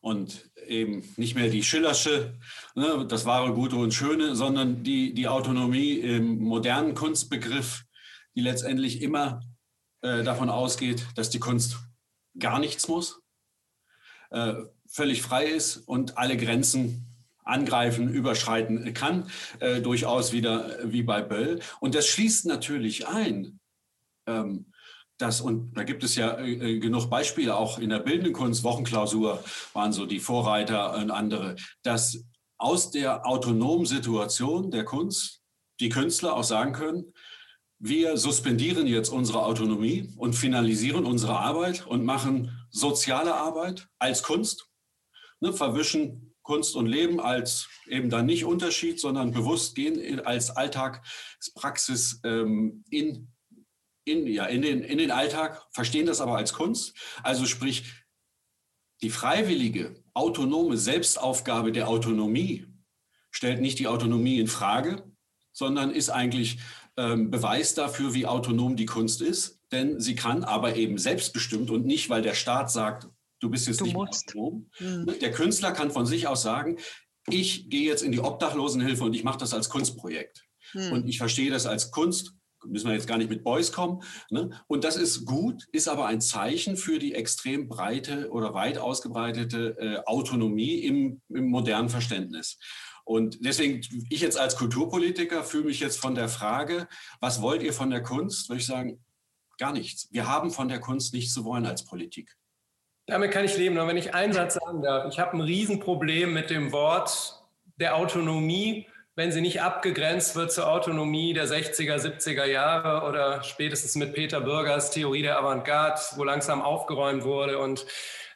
Und eben nicht mehr die Schillersche, ne, das wahre, Gute und Schöne, sondern die, die Autonomie im modernen Kunstbegriff, die letztendlich immer äh, davon ausgeht, dass die Kunst gar nichts muss, äh, völlig frei ist und alle Grenzen angreifen, überschreiten kann, äh, durchaus wieder wie bei Böll. Und das schließt natürlich ein, ähm, das, und da gibt es ja äh, äh, genug Beispiele, auch in der bildenden Kunst, Wochenklausur waren so die Vorreiter und andere, dass aus der autonomen Situation der Kunst die Künstler auch sagen können, wir suspendieren jetzt unsere Autonomie und finalisieren unsere Arbeit und machen soziale Arbeit als Kunst ne, verwischen Kunst und Leben als eben dann nicht Unterschied, sondern bewusst gehen als Alltagspraxis ähm, in, in, ja, in, den, in den Alltag, verstehen das aber als Kunst. Also sprich, die freiwillige, autonome Selbstaufgabe der Autonomie stellt nicht die Autonomie in Frage, sondern ist eigentlich ähm, Beweis dafür, wie autonom die Kunst ist. Denn sie kann aber eben selbstbestimmt und nicht, weil der Staat sagt, du bist jetzt du nicht musst. autonom. Mhm. Der Künstler kann von sich aus sagen, ich gehe jetzt in die Obdachlosenhilfe und ich mache das als Kunstprojekt. Mhm. Und ich verstehe das als Kunst müssen wir jetzt gar nicht mit Boys kommen. Ne? Und das ist gut, ist aber ein Zeichen für die extrem breite oder weit ausgebreitete äh, Autonomie im, im modernen Verständnis. Und deswegen, ich jetzt als Kulturpolitiker fühle mich jetzt von der Frage, was wollt ihr von der Kunst, würde ich sagen, gar nichts. Wir haben von der Kunst nichts zu wollen als Politik. Damit kann ich leben. Und wenn ich einen Satz sagen darf, ich habe ein Riesenproblem mit dem Wort der Autonomie, wenn sie nicht abgegrenzt wird zur Autonomie der 60er, 70er Jahre oder spätestens mit Peter Bürgers Theorie der Avantgarde, wo langsam aufgeräumt wurde und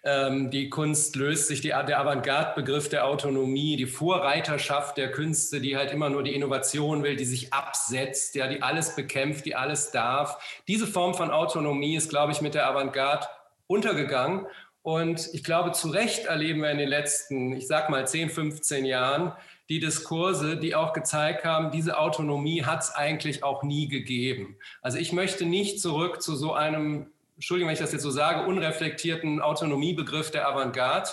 ähm, die Kunst löst sich, die, der Avantgarde-Begriff der Autonomie, die Vorreiterschaft der Künste, die halt immer nur die Innovation will, die sich absetzt, ja, die alles bekämpft, die alles darf. Diese Form von Autonomie ist, glaube ich, mit der Avantgarde untergegangen. Und ich glaube, zu Recht erleben wir in den letzten, ich sag mal, 10, 15 Jahren die Diskurse, die auch gezeigt haben, diese Autonomie hat es eigentlich auch nie gegeben. Also ich möchte nicht zurück zu so einem Entschuldigung, wenn ich das jetzt so sage, unreflektierten Autonomiebegriff der Avantgarde,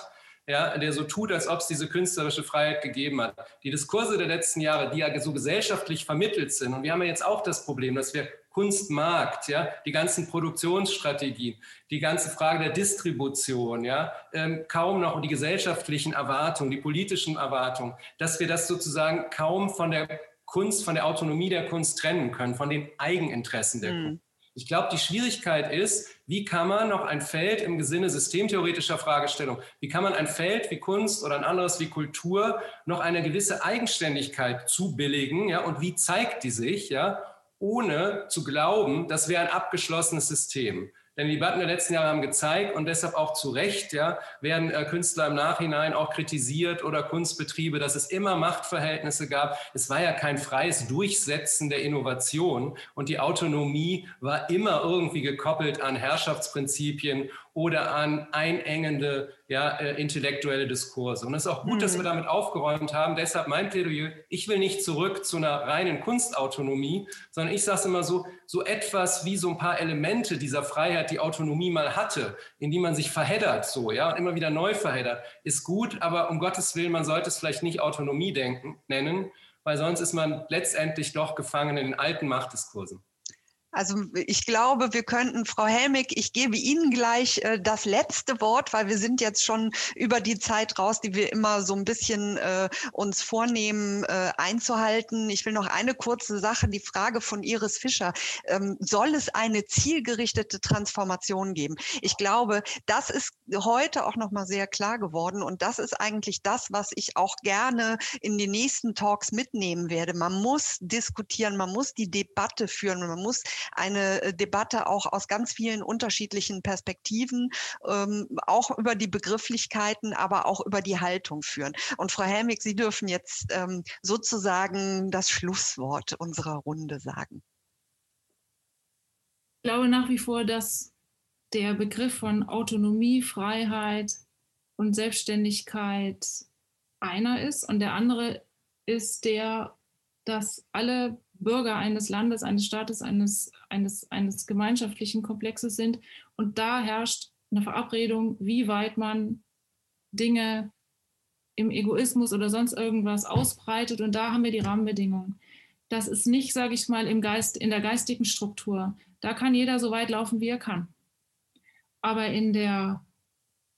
ja, der so tut, als ob es diese künstlerische Freiheit gegeben hat. Die Diskurse der letzten Jahre, die ja so gesellschaftlich vermittelt sind, und wir haben ja jetzt auch das Problem, dass wir Kunstmarkt, ja, die ganzen Produktionsstrategien, die ganze Frage der Distribution, ja, ähm, kaum noch die gesellschaftlichen Erwartungen, die politischen Erwartungen, dass wir das sozusagen kaum von der Kunst, von der Autonomie der Kunst trennen können, von den Eigeninteressen der mhm. Kunst. Ich glaube, die Schwierigkeit ist, wie kann man noch ein Feld im Sinne systemtheoretischer Fragestellung, wie kann man ein Feld wie Kunst oder ein anderes wie Kultur noch eine gewisse Eigenständigkeit zubilligen, ja, und wie zeigt die sich, ja, ohne zu glauben, das wäre ein abgeschlossenes System. Denn die Debatten der letzten Jahre haben gezeigt und deshalb auch zu Recht, ja, werden äh, Künstler im Nachhinein auch kritisiert oder Kunstbetriebe, dass es immer Machtverhältnisse gab. Es war ja kein freies Durchsetzen der Innovation und die Autonomie war immer irgendwie gekoppelt an Herrschaftsprinzipien oder an einengende ja, äh, intellektuelle Diskurse. Und es ist auch gut, mhm. dass wir damit aufgeräumt haben. Deshalb mein Plädoyer, ich will nicht zurück zu einer reinen Kunstautonomie, sondern ich sage es immer so, so etwas wie so ein paar Elemente dieser Freiheit, die Autonomie mal hatte, in die man sich verheddert, so, ja, und immer wieder neu verheddert, ist gut, aber um Gottes Willen, man sollte es vielleicht nicht Autonomie denken, nennen, weil sonst ist man letztendlich doch gefangen in den alten Machtdiskursen. Also ich glaube, wir könnten, Frau Helmig, ich gebe Ihnen gleich äh, das letzte Wort, weil wir sind jetzt schon über die Zeit raus, die wir immer so ein bisschen äh, uns vornehmen äh, einzuhalten. Ich will noch eine kurze Sache, die Frage von Iris Fischer. Ähm, soll es eine zielgerichtete Transformation geben? Ich glaube, das ist heute auch noch mal sehr klar geworden und das ist eigentlich das, was ich auch gerne in den nächsten Talks mitnehmen werde. Man muss diskutieren, man muss die Debatte führen, man muss eine äh, Debatte auch aus ganz vielen unterschiedlichen Perspektiven, ähm, auch über die Begrifflichkeiten, aber auch über die Haltung führen. Und Frau Helmig, Sie dürfen jetzt ähm, sozusagen das Schlusswort unserer Runde sagen. Ich glaube nach wie vor, dass der Begriff von Autonomie, Freiheit und Selbstständigkeit einer ist und der andere ist der, dass alle Bürger eines Landes, eines Staates, eines, eines, eines gemeinschaftlichen Komplexes sind. Und da herrscht eine Verabredung, wie weit man Dinge im Egoismus oder sonst irgendwas ausbreitet. Und da haben wir die Rahmenbedingungen. Das ist nicht, sage ich mal, im Geist, in der geistigen Struktur. Da kann jeder so weit laufen, wie er kann. Aber in der,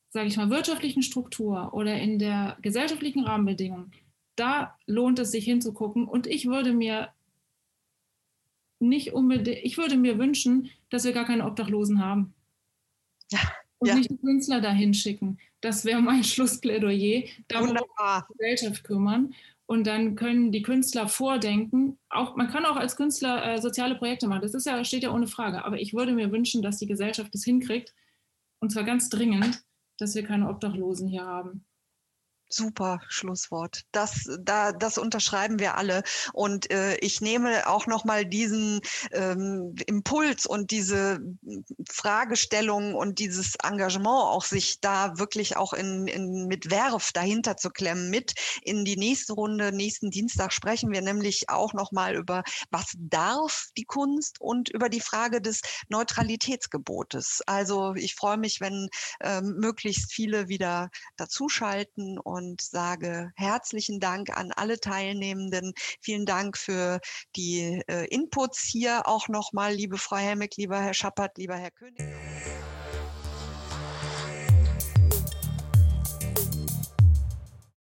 sage ich mal, wirtschaftlichen Struktur oder in der gesellschaftlichen Rahmenbedingung, da lohnt es sich hinzugucken. Und ich würde mir nicht unbedingt, ich würde mir wünschen, dass wir gar keine Obdachlosen haben. Ja. Und ja. nicht die Künstler dahin schicken. Das wäre mein <laughs> Schlussplädoyer. Da muss die Gesellschaft kümmern. Und dann können die Künstler vordenken. Auch, man kann auch als Künstler äh, soziale Projekte machen. Das ist ja, steht ja ohne Frage. Aber ich würde mir wünschen, dass die Gesellschaft es hinkriegt. Und zwar ganz dringend, dass wir keine Obdachlosen hier haben. Super Schlusswort. Das, da, das unterschreiben wir alle. Und äh, ich nehme auch nochmal diesen ähm, Impuls und diese Fragestellung und dieses Engagement auch sich da wirklich auch in, in, mit Werf dahinter zu klemmen mit in die nächste Runde. Nächsten Dienstag sprechen wir nämlich auch nochmal über, was darf die Kunst und über die Frage des Neutralitätsgebotes. Also ich freue mich, wenn ähm, möglichst viele wieder dazuschalten und und sage herzlichen Dank an alle Teilnehmenden. Vielen Dank für die äh, Inputs hier auch nochmal, liebe Frau Helmig, lieber Herr Schappert, lieber Herr König.